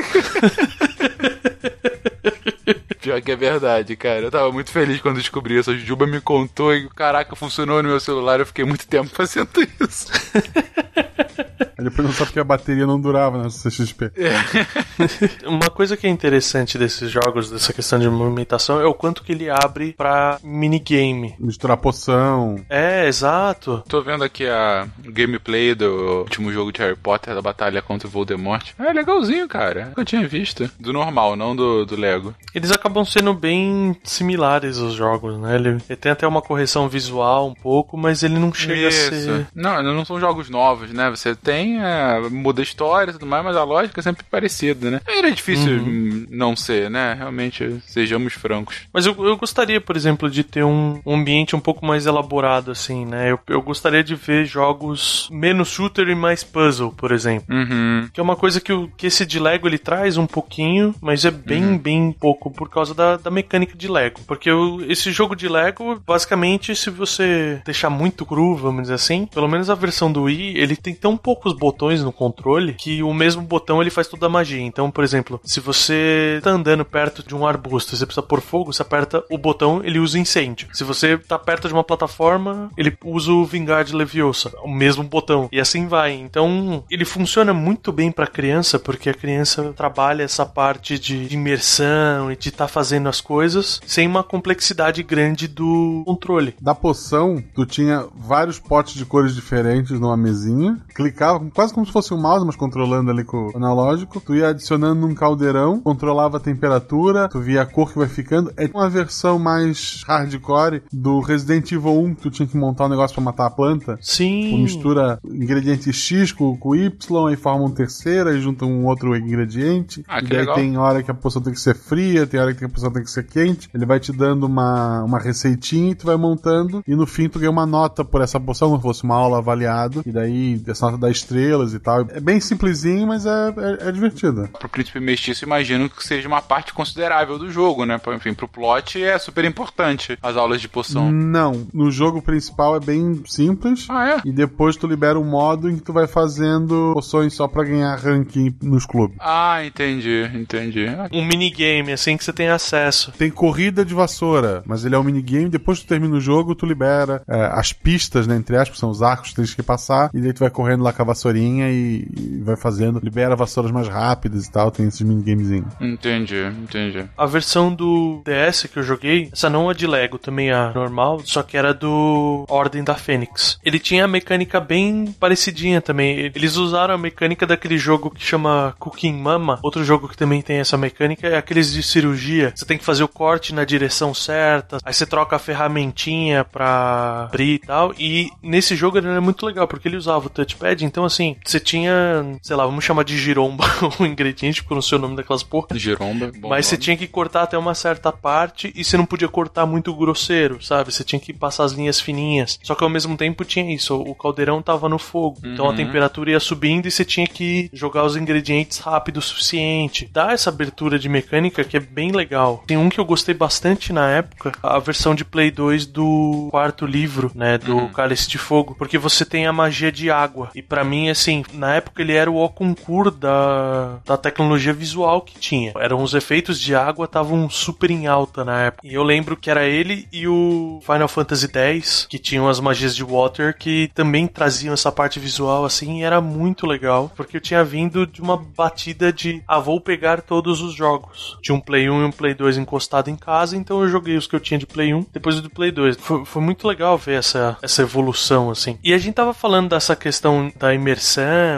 Pior que é verdade, cara. Eu tava muito feliz quando descobri isso. A Juba me contou e, caraca, funcionou no meu celular. Eu fiquei muito tempo fazendo isso. Depois não sabe porque a bateria não durava na CXP. Uma coisa que é interessante desses jogos, dessa questão de movimentação, é o quanto que ele abre pra minigame. Misturar poção. É, exato. Tô vendo aqui a gameplay do último jogo de Harry Potter, da batalha contra o Voldemort. É legalzinho, cara. Eu tinha visto. Do normal, não do, do Lego. Eles acabam sendo bem similares os jogos, né? Ele, ele tem até uma correção visual um pouco, mas ele não chega a ser. Não, não são jogos novos, né? Você tem, é, muda a história e tudo mais, mas a lógica é sempre parecida, né? Era difícil hum, não ser, né? Realmente, sejamos francos. Mas eu, eu gostaria, por exemplo, de ter um, um ambiente um pouco mais elaborado, assim, né? Eu, eu gostaria de ver jogos menos shooter e mais puzzle, por exemplo. Uhum. Que é uma coisa que, o, que esse de Lego ele traz um pouquinho, mas é bem, bem pouco por causa da, da mecânica de Lego. Porque o- esse jogo de Lego, basicamente, se você deixar muito cru, vamos dizer assim, pelo menos a versão do Wii, ele tem tão poucos botões no controle que o mesmo botão ele faz toda a magia. Então, por exemplo, se você tá andando perto de um arbusto e você precisa pôr fogo, você aperta o botão, ele usa incêndio. Se você tá perto de uma plataforma, ele usa o Vingar de Leviosa, o mesmo botão. E assim vai. Então, ele funciona muito bem pra criança, porque a criança trabalha essa parte de imersão e de estar fazendo as coisas sem uma complexidade grande do controle. Da poção, tu tinha vários potes de cores diferentes numa mesinha. Clicava, quase como se fosse um mouse, mas controlando ali com o analógico. Tu ia adicionando num caldeirão, controlava a temperatura, tu via a cor que vai ficando. É uma versão mais hardcore do Resident Evil 1, que tu tinha que montar um negócio pra matar a planta. Tu Sim. mistura ingrediente X com, com Y e forma um terceira e junta um outro ingrediente. Ah, e daí legal. tem hora que a poção tem que ser fria, tem hora que a poção tem que ser quente. Ele vai te dando uma, uma receitinha e tu vai montando. E no fim tu ganha uma nota por essa poção, como se fosse uma aula avaliada. E daí essa nota dá estrelas e tal. É bem simplesinho, mas é, é, é divertido. Pro Príncipe Mestiço, imagino que seja uma parte considerável do jogo, né? Enfim, pro plot é super importante as aulas de poção. Não, no jogo principal é bem simples. Ah, é? E depois tu libera um modo em que tu vai fazendo poções só pra ganhar ranking nos clubes. Ah, entendi, entendi. Um minigame, assim, que você tem acesso. Tem corrida de vassoura, mas ele é um minigame. Depois que tu termina o jogo, tu libera é, as pistas, né? Entre aspas, são os arcos que tu tens que passar. E daí tu vai correndo lá com a vassourinha e, e vai fazendo, libera vassouras mais rápidas e tal, tem esses minigamezinhos. Entendi, entendi. A versão do DS que eu joguei, essa não é de Lego, também a normal, só que era do Ordem da Fênix. Ele tinha a mecânica bem parecidinha também. Eles usaram a mecânica daquele jogo que chama Cooking Mama. Outro jogo que também tem essa mecânica é aqueles de cirurgia. Você tem que fazer o corte na direção certa, aí você troca a ferramentinha pra abrir e tal. E nesse jogo ele era muito legal, porque ele usava o touchpad, então assim, você tinha, sei lá, vamos chamar de giromba o ingrediente, porque eu não sei o nome daquelas porra. Giromba. bom Mas você nome. tinha que cortar até uma certa parte e você não podia cortar muito grosseiro, sabe? Você tinha que passar as linhas fininhas. Só que ao mesmo tempo tinha isso, o caldeirão tava no fogo. Então a Uhum. temperatura ia subindo e você tinha que jogar os ingredientes rápido o suficiente. Dá essa abertura de mecânica que é bem legal. Tem um que eu gostei bastante na época, a versão de Play 2 do quarto livro, né, do Uhum. Cálice de Fogo, porque você tem a magia de água. E pra mim, assim, na época ele era o concurso da, da tecnologia visual que tinha. Eram os efeitos de água estavam super em alta na época. E eu lembro que era ele e o Final Fantasy X que tinham as magias de Water que também traziam essa parte visual assim, e era muito legal, porque eu tinha vindo de uma batida de ah, vou pegar todos os jogos. Tinha um Play 1 e um Play 2 encostado em casa, então eu joguei os que eu tinha de Play 1, depois do Play 2. Foi, foi muito legal ver essa, essa evolução assim. E a gente tava falando dessa questão da imersão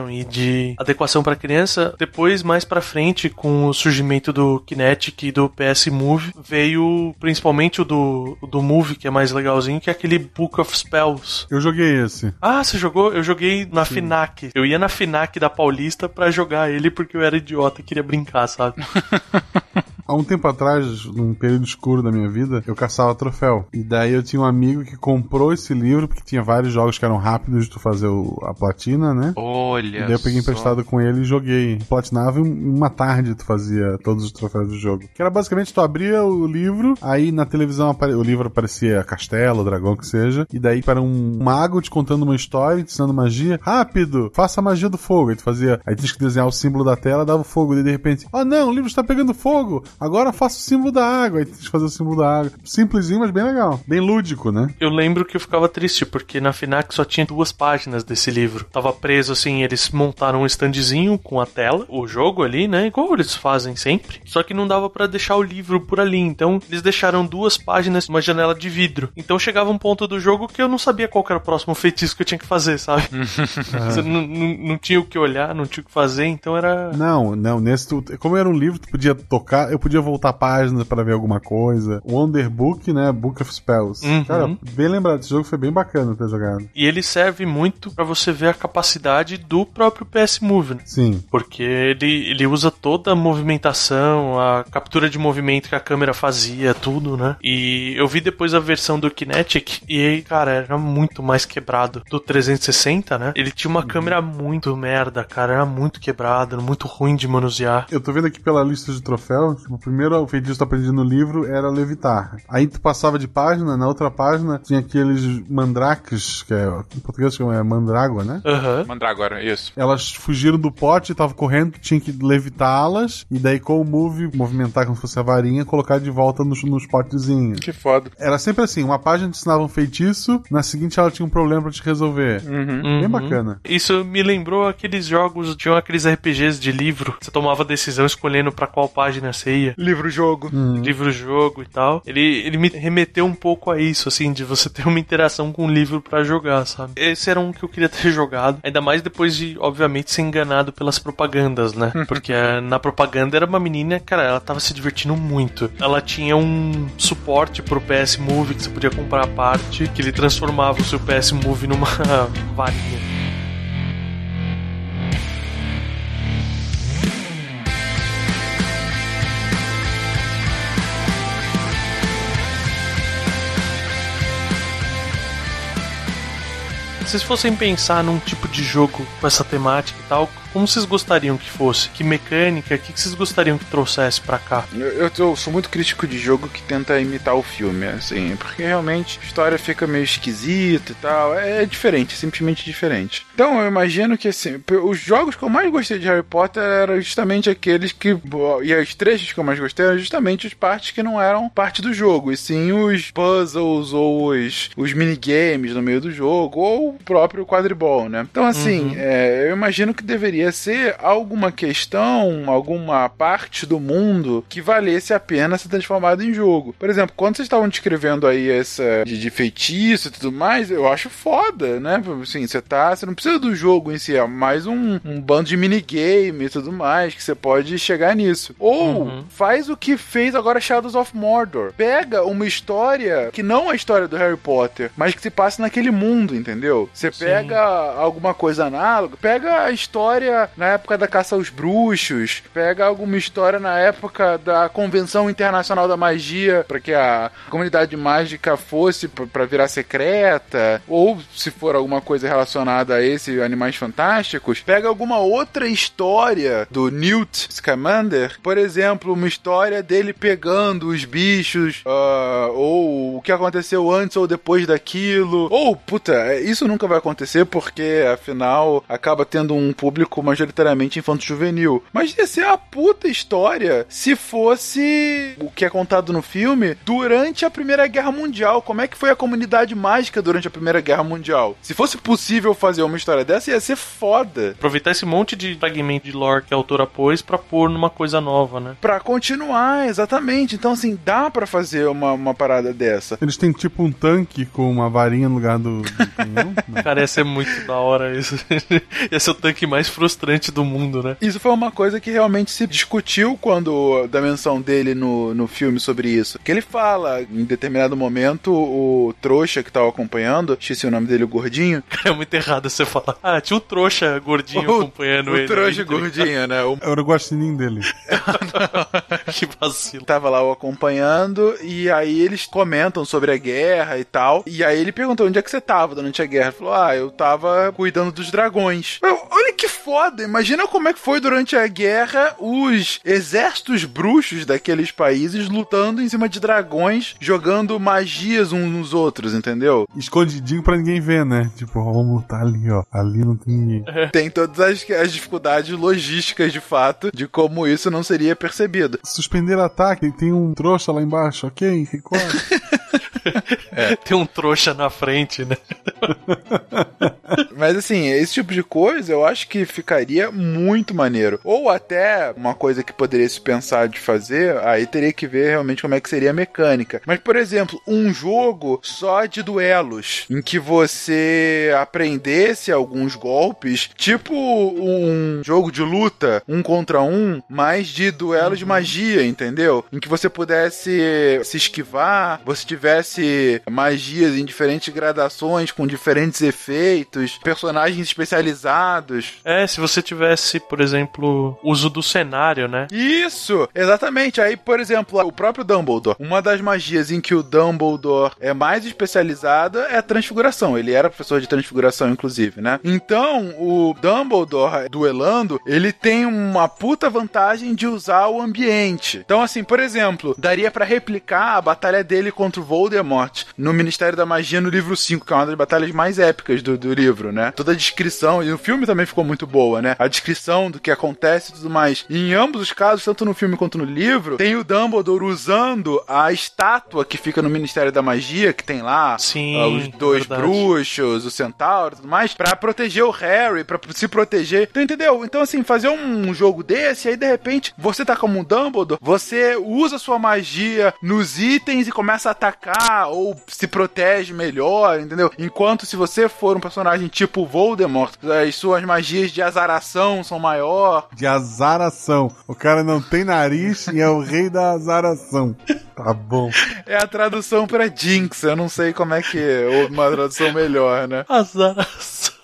e de adequação para criança, depois mais pra frente com o surgimento do Kinetic e do PS Move, veio principalmente o do, o do Move, que é mais legalzinho, que é aquele Book of Spells. Eu joguei esse. Ah, você jogou? Eu joguei na FINAC. Eu ia na FINAC da Paulista pra jogar ele porque eu era idiota e queria brincar, sabe? Há um tempo atrás, num período escuro da minha vida, eu caçava troféu. E daí eu tinha um amigo que comprou esse livro, porque tinha vários jogos que eram rápidos de tu fazer o- a platina, né? Olha. E daí eu peguei só. emprestado com ele e joguei. Platinava em uma tarde tu fazia todos os troféus do jogo. Que era basicamente tu abria o livro, aí na televisão o livro aparecia castelo, dragão, que seja, e daí para um mago te contando uma história, te ensinando magia. Rápido, faça a magia do fogo. Aí tu fazia, aí tinha que desenhar o símbolo da tela, dava o fogo, e de repente, oh não, o livro está pegando fogo. Agora faça o símbolo da água. Aí que fazer o símbolo da água. Simplesinho, mas bem legal. Bem lúdico, né? Eu lembro que eu ficava triste, porque na FINAC só tinha duas páginas desse livro. Tava preso assim, eles montaram um standzinho com a tela, o jogo ali, né? Igual eles fazem sempre. Só que não dava pra deixar o livro por ali. Então eles deixaram duas páginas numa janela de vidro. Então chegava um ponto do jogo que eu não sabia qual era o próximo feitiço que eu tinha que fazer, sabe? Você não, não, não tinha o que olhar, não tinha o que fazer, então era. Não, não, nesse como era um livro, tu podia tocar, eu podia voltar a página pra ver alguma coisa. Wonder Book, né? Book of Spells. Uhum. Cara, bem lembrado, esse jogo foi bem bacana ter jogado. E ele serve muito pra você ver a capacidade do próprio PS Move, né? Sim. Porque ele, ele usa toda a movimentação, a captura de movimento que a câmera fazia, tudo, né? E eu vi depois a versão do Kinetic e, aí, cara, era muito mais quebrado do 360, né? Ele tinha uma câmera muito merda, cara, era muito quebrado, muito ruim de manusear. Eu tô vendo aqui pela lista de troféus, tipo, o primeiro feitiço que tu aprendia no livro era levitar. Aí tu passava de página, na outra página tinha aqueles mandrakes, que é, em português chama é mandrágua, né? Aham. Mandragora, isso. Elas fugiram do pote, estavam correndo, tu tinha que levitá-las, e daí com o move, movimentar como se fosse a varinha, colocar de volta nos, nos potezinhos. Que foda. Era sempre assim, uma página te ensinava um feitiço, na seguinte ela tinha um problema pra te resolver. Bem Uhum. bacana. Isso me lembrou aqueles jogos, tinham aqueles RPGs de livro. Você tomava decisão escolhendo pra qual página você ia. Livro-jogo. livro-jogo e tal. Ele, ele me remeteu um pouco a isso, assim, de você ter uma interação com o livro pra jogar, sabe? Esse era um que eu queria ter jogado. Ainda mais depois de, obviamente, ser enganado pelas propagandas, né? Porque eh, na propaganda era uma menina, cara, ela tava se divertindo muito. Ela tinha um suporte pro PS Move que você podia comprar a parte, que ele transformava o seu PS Move numa varinha. Vocês fossem pensar num tipo de jogo com essa temática e tal, como vocês gostariam que fosse? Que mecânica? O que vocês gostariam que trouxesse pra cá? Eu, eu, eu, sou muito crítico de jogo que tenta imitar o filme, assim, porque realmente a história fica meio esquisita e tal. É, é diferente, simplesmente diferente. Então eu imagino que assim, os jogos que eu mais gostei de Harry Potter eram justamente aqueles que. E as trechos que eu mais gostei eram justamente as partes que não eram parte do jogo, e sim os puzzles ou os, os minigames no meio do jogo, ou o próprio quadribol, né? Então, assim, uhum. é, eu imagino que deveria ser alguma questão, alguma parte do mundo que valesse a pena ser transformada em jogo. Por exemplo, quando vocês estavam descrevendo aí essa de, de feitiço e tudo mais, eu acho foda, né? Assim, você tá. Você não precisa do jogo em si, é mais um, um bando de minigame e tudo mais, que você pode chegar nisso. Ou uhum. faz o que fez agora Shadows of Mordor. Pega uma história que não é a história do Harry Potter, mas que se passa naquele mundo, entendeu? Você pega alguma coisa análoga, pega a história na época da caça aos bruxos, pega alguma história na época da Convenção Internacional da Magia, para que a comunidade mágica fosse para virar secreta, ou se for alguma coisa relacionada a esse Animais Fantásticos, pega alguma outra história do Newt Scamander, por exemplo, uma história dele pegando os bichos, uh, ou o que aconteceu antes ou depois daquilo, ou, puta, isso nunca vai acontecer porque, afinal, acaba tendo um público majoritariamente infanto-juvenil. Mas ia ser a puta história se fosse o que é contado no filme durante a Primeira Guerra Mundial. Como é que foi a comunidade mágica durante a Primeira Guerra Mundial? Se fosse possível fazer uma história dessa, ia ser foda. Aproveitar esse monte de fragmento de lore que a autora pôs pra pôr numa coisa nova, né? Pra continuar, exatamente. Então, assim, dá para fazer uma, uma parada dessa. Eles têm tipo um tanque com uma varinha no lugar do, do canhão? Cara, ia ser muito da hora isso. ia ser o tanque mais frustrante do mundo, né? Isso foi uma coisa que realmente se discutiu quando da menção dele no, no filme sobre isso. Que ele fala, em determinado momento, o trouxa que tava acompanhando, esqueci o nome dele, o gordinho. É muito errado você falar. Ah, tinha um trouxa gordinho o, acompanhando o ele. O trouxa gordinho, né? O... Era o guaxinim dele. que vacilo. Tava lá o acompanhando e aí eles comentam sobre a guerra e tal. E aí ele perguntou onde é que você tava durante a guerra. Ele falou, ah, eu tava cuidando dos dragões. olha que foda! Imagina como é que foi durante a guerra os exércitos bruxos daqueles países lutando em cima de dragões, jogando magias uns nos outros, entendeu? Escondidinho pra ninguém ver, né? Tipo, vamos lutar ali, ó. Ali não tem ninguém. tem todas as, as dificuldades logísticas, de fato, de como isso não seria percebido. Suspender ataque, tem um trouxa lá embaixo, ok? Recorda. É. Tem um trouxa na frente, né? Mas assim, esse tipo de coisa eu acho que ficaria muito maneiro. Ou até uma coisa que poderia se pensar de fazer, aí teria que ver realmente como é que seria a mecânica. Mas, por exemplo, um jogo só de duelos, em que você aprendesse alguns golpes, tipo um jogo de luta, um contra um, mas de duelo de magia, entendeu? Em que você pudesse se esquivar, você tivesse magias em diferentes gradações, com diferentes efeitos, personagens especializados. É, se você tivesse, por exemplo, uso do cenário, né? Isso! Exatamente. Aí, por exemplo, o próprio Dumbledore. Uma das magias em que o Dumbledore é mais especializada é a transfiguração. Ele era professor de transfiguração, inclusive, né? Então, o Dumbledore duelando, ele tem uma puta vantagem de usar o ambiente. Então, assim, por exemplo, daria para replicar a batalha dele contra o Voldemort no Ministério da Magia no livro 5, que é uma das batalhas mais épicas do, do livro, né? Toda a descrição, e o filme também ficou muito boa, né? A descrição do que acontece e tudo mais. E em ambos os casos, tanto no filme quanto no livro, tem o Dumbledore usando a estátua que fica no Ministério da Magia, que tem lá Sim, uh, os dois verdade. bruxos, o centauro e tudo mais, pra proteger o Harry, pra se proteger. Então, entendeu? Então, assim, fazer um jogo desse, aí de repente você tá como um Dumbledore, você usa sua magia nos itens e começa a atacar ou se protege melhor, entendeu? Enquanto se você for um personagem tipo Voldemort, as suas magias de azaração são maior. De azaração. O cara não tem nariz e é o rei da azaração. Tá bom. É a tradução pra Jinx. Eu não sei como é que é. Ou uma tradução melhor, né? Azaração.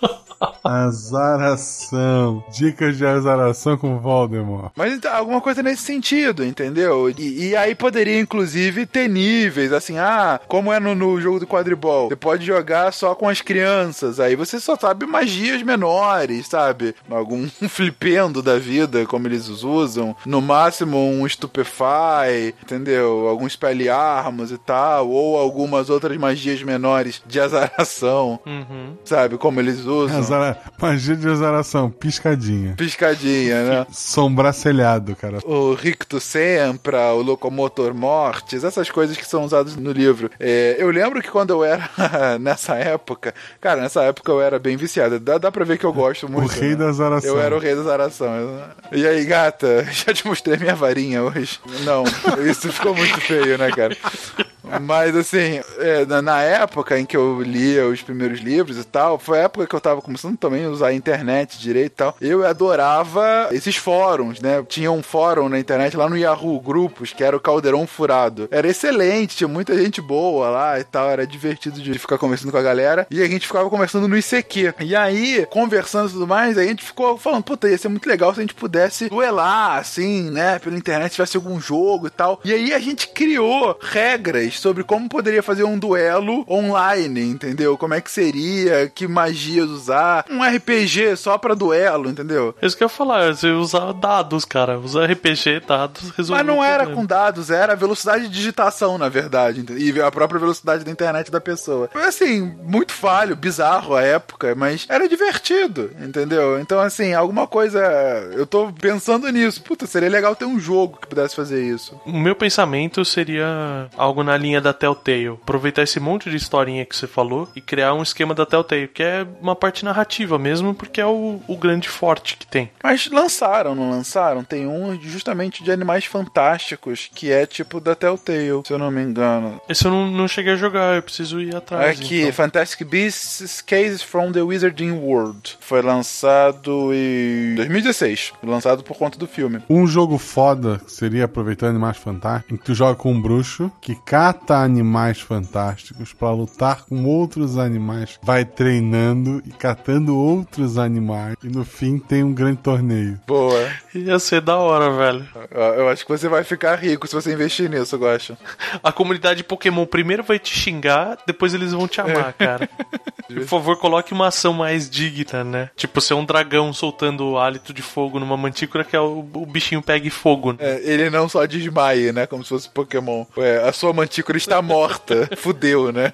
Azaração. Dicas de azaração com Voldemort. Mas então, alguma coisa nesse sentido, entendeu? E, e aí poderia, inclusive, ter níveis, assim, ah, como é no, no jogo do quadribol. Você pode jogar só com as crianças, aí você só sabe magias menores, sabe? Algum flipendo da vida, como eles usam. No máximo, um Stupefy, entendeu? Alguns Spelliarmus e tal, ou algumas outras magias menores de azaração, Uhum. sabe? Como eles usam. Azara... Magia de azaração. Piscadinha. Piscadinha, né? Sombracelhado, cara. o Ricto Sempra, o Locomotor Mortis, essas coisas que são usadas no livro. É, eu lembro que quando eu era nessa época, cara, nessa época eu era bem viciado. Dá, dá pra ver que eu gosto O muito. rei né? da azaração. Eu era o rei da zaração. E aí, gata, já te mostrei minha varinha hoje? Não, isso ficou muito feio, né, cara? Mas assim, é, na, na época em que eu lia os primeiros livros e tal, foi a época que eu tava começando também a usar a internet direito e tal. Eu adorava esses fóruns, né? Tinha um fórum na internet lá no Yahoo Grupos, que era o Caldeirão Furado. Era excelente, tinha muita gente boa lá e tal, era divertido de ficar conversando com a galera. E a gente ficava conversando no ICQ. E aí, conversando e tudo mais, a gente ficou falando, puta, ia ser muito legal se a gente pudesse duelar, assim, né? Pela internet, se tivesse algum jogo e tal. E aí a gente criou regras sobre como poderia fazer um duelo online, entendeu? Como é que seria, que magias usar. Um RPG só pra duelo, entendeu? É Isso que eu ia falar, você usar dados, cara. Usar RPG, dados, resolver. Mas não era com dados, era a velocidade de digitação, na verdade, e a própria velocidade da internet da pessoa. Foi assim, muito falho, bizarro a época, mas era divertido, entendeu? Então, assim, alguma coisa. Eu tô pensando nisso. Puta, seria legal ter um jogo que pudesse fazer isso. O meu pensamento seria algo na linha da Telltale. Aproveitar esse monte de historinha que você falou e criar um esquema da Telltale, que é uma parte narrativa mesmo, porque é o, o grande forte que tem. Mas lançaram, não lançaram? Tem um justamente de animais fantásticos, que é tipo da Telltale, se eu não me engano. Esse eu não, não cheguei a jogar, eu preciso ir atrás. Aqui, então. Fantastic Beasts Cases from the Wizarding World. Foi lançado em 2016. Foi lançado por conta do filme. Um jogo foda seria aproveitando animais fantásticos, em que tu joga com um bruxo que cata animais fantásticos pra lutar com outros animais, vai treinando e catando outros animais e no fim tem um grande torneio. Boa. Ia ser da hora, velho. Eu acho que você vai ficar rico se você investir nisso, eu gosto. A comunidade Pokémon primeiro vai te xingar, depois eles vão te amar, cara. Por favor, coloque uma ação mais digna, né? Tipo, ser um dragão soltando hálito de fogo numa mantícora que é o, o bichinho pegue fogo. né? É, ele não só desmaia, né? Como se fosse Pokémon. É, a sua mantícora está morta. Fudeu, né?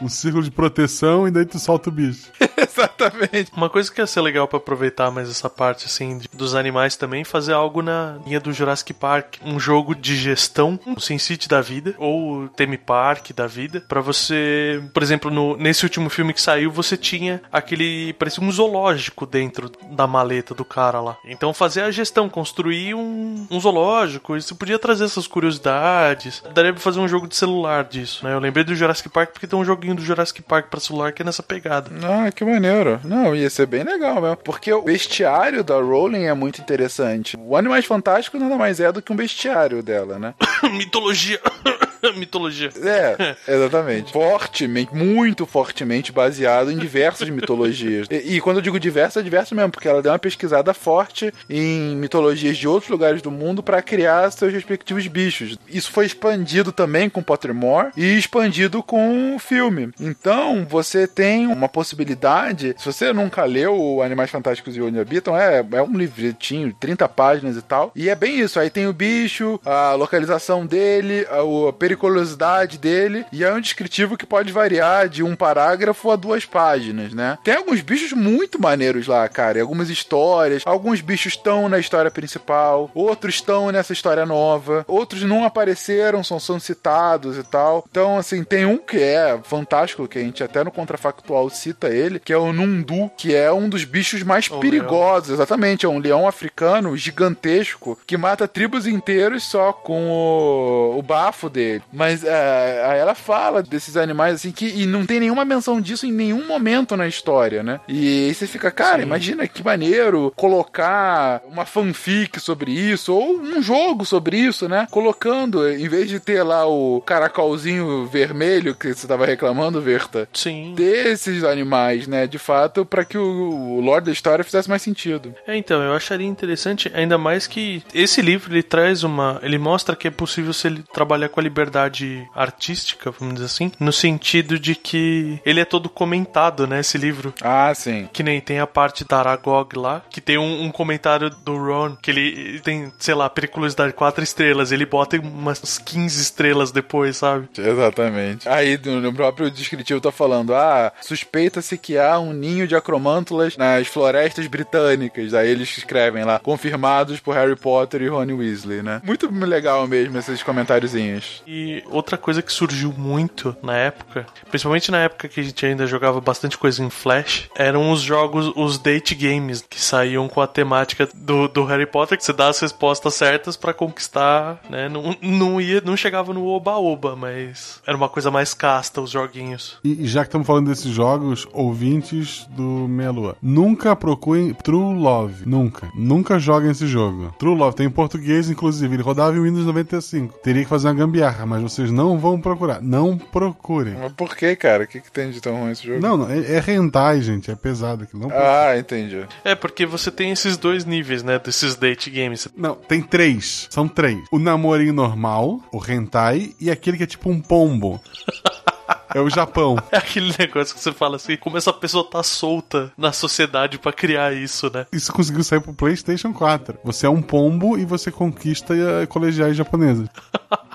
Um círculo de proteção e daí tu solta o bicho. Exatamente. Uma coisa que ia ser legal pra aproveitar mais essa parte, assim, de- dos animais também, fazer algo na linha do Jurassic Park. Um jogo de gestão, o Sin City da vida, ou o Theme Park da vida, pra você... Por exemplo, no, nesse último filme que saiu, você tinha aquele... parecia um zoológico dentro da maleta do cara lá. Então fazer a gestão, construir um, um zoológico, isso podia trazer essas curiosidades. Daria pra fazer um jogo de celular disso, né? Eu lembrei do Jurassic Park porque tem um joguinho do Jurassic Park pra celular que é nessa pegada. Ah, que maneiro. Não, ia ser bem legal mesmo. Porque o bestiário da Rowling é muito interessante. O Animais Fantásticos nada mais é do que um bestiário dela, né? Mitologia. Mitologia. É, exatamente. Fortemente, muito fortemente baseado em diversas mitologias. E, e quando eu digo diversas, é diverso mesmo, porque ela deu uma pesquisada forte em mitologias de outros lugares do mundo para criar seus respectivos bichos. Isso foi expandido também com Pottermore e expandido com o filme. Então, você tem uma possibilidade, se você nunca leu Animais Fantásticos e Onde Habitam, é, é um livretinho, 30 páginas e tal, e é bem isso, aí tem o bicho, a localização dele, a, o- a periculosidade dele, e é um descritivo que pode variar de um parágrafo a duas páginas, né? Tem alguns bichos muito maneiros lá, cara, e algumas histórias, alguns bichos estão na história principal, outros estão nessa história nova, outros não apareceram, são, são citados e tal. Então, assim, tem um que é fantástico, que a gente até no contrafactual cita ele, que é o Nundu, que é um dos bichos mais O perigosos, exatamente, é um leão africano gigantesco que mata tribos inteiros só com o, o bafo dele. Mas é, aí ela fala desses animais assim que e não tem nenhuma menção disso em nenhum momento na história, né? E aí você fica, cara, Sim. imagina que maneiro colocar uma fanfic sobre isso ou um jogo sobre isso, né? Colocando, em vez de ter lá o caracolzinho vermelho que você tava reclamando, Verta, Sim. ter esses animais, né? De fato, para que o, o lore da história fizesse mais sentido. É, então, eu acharia interessante, ainda mais que esse livro ele traz uma. Ele mostra que é possível se ele trabalhar com a liberdade artística, vamos dizer assim, no sentido de que ele é todo comentado, né? Esse livro. Ah, sim. Que nem tem a parte da Aragog lá, que tem um, um comentário do Ron, que ele, tem, sei lá, periculosidade 4 estrelas, ele bota umas 15 estrelas depois, sabe? Exatamente. Aí no, no próprio descritivo tá falando: ah, suspeita-se que há um ninho de acromântulas nas florestas britânicas. Aí eles escrevem lá, confirmados por Harry Potter e Ron Weasley, né? Muito legal mesmo esses comentáriozinhos. E outra coisa que surgiu muito na época, principalmente na época que a gente ainda jogava bastante coisa em Flash, eram os jogos, os date games, que saíam com a temática do, do Harry Potter, que você dá as respostas certas pra conquistar, né? Não, não, ia, não chegava no oba-oba, mas era uma coisa mais casta os joguinhos. E e já que estamos falando desses jogos, ouvintes do Meia Lua, nunca procurem True Love. Nunca. Nunca joguem esse jogo. True Love tem em português, inclusive. Ele rodava em Windows 95. Teria que fazer uma gambiarra, mas vocês não vão procurar. Não procurem. Mas por que, cara? O que, que tem de tão ruim esse jogo? Não, não. É, é hentai, gente. É pesado aqui. Não, Ah, entendi. É, porque você tem esses dois níveis, né? Desses date games. não, tem três. São três. O namorinho normal, o hentai e aquele que é tipo um pombo. É o Japão. É aquele negócio que você fala assim, como essa pessoa tá solta na sociedade pra criar isso, né? Isso conseguiu sair pro PlayStation 4. Você é um pombo e você conquista eh, colegiais japoneses.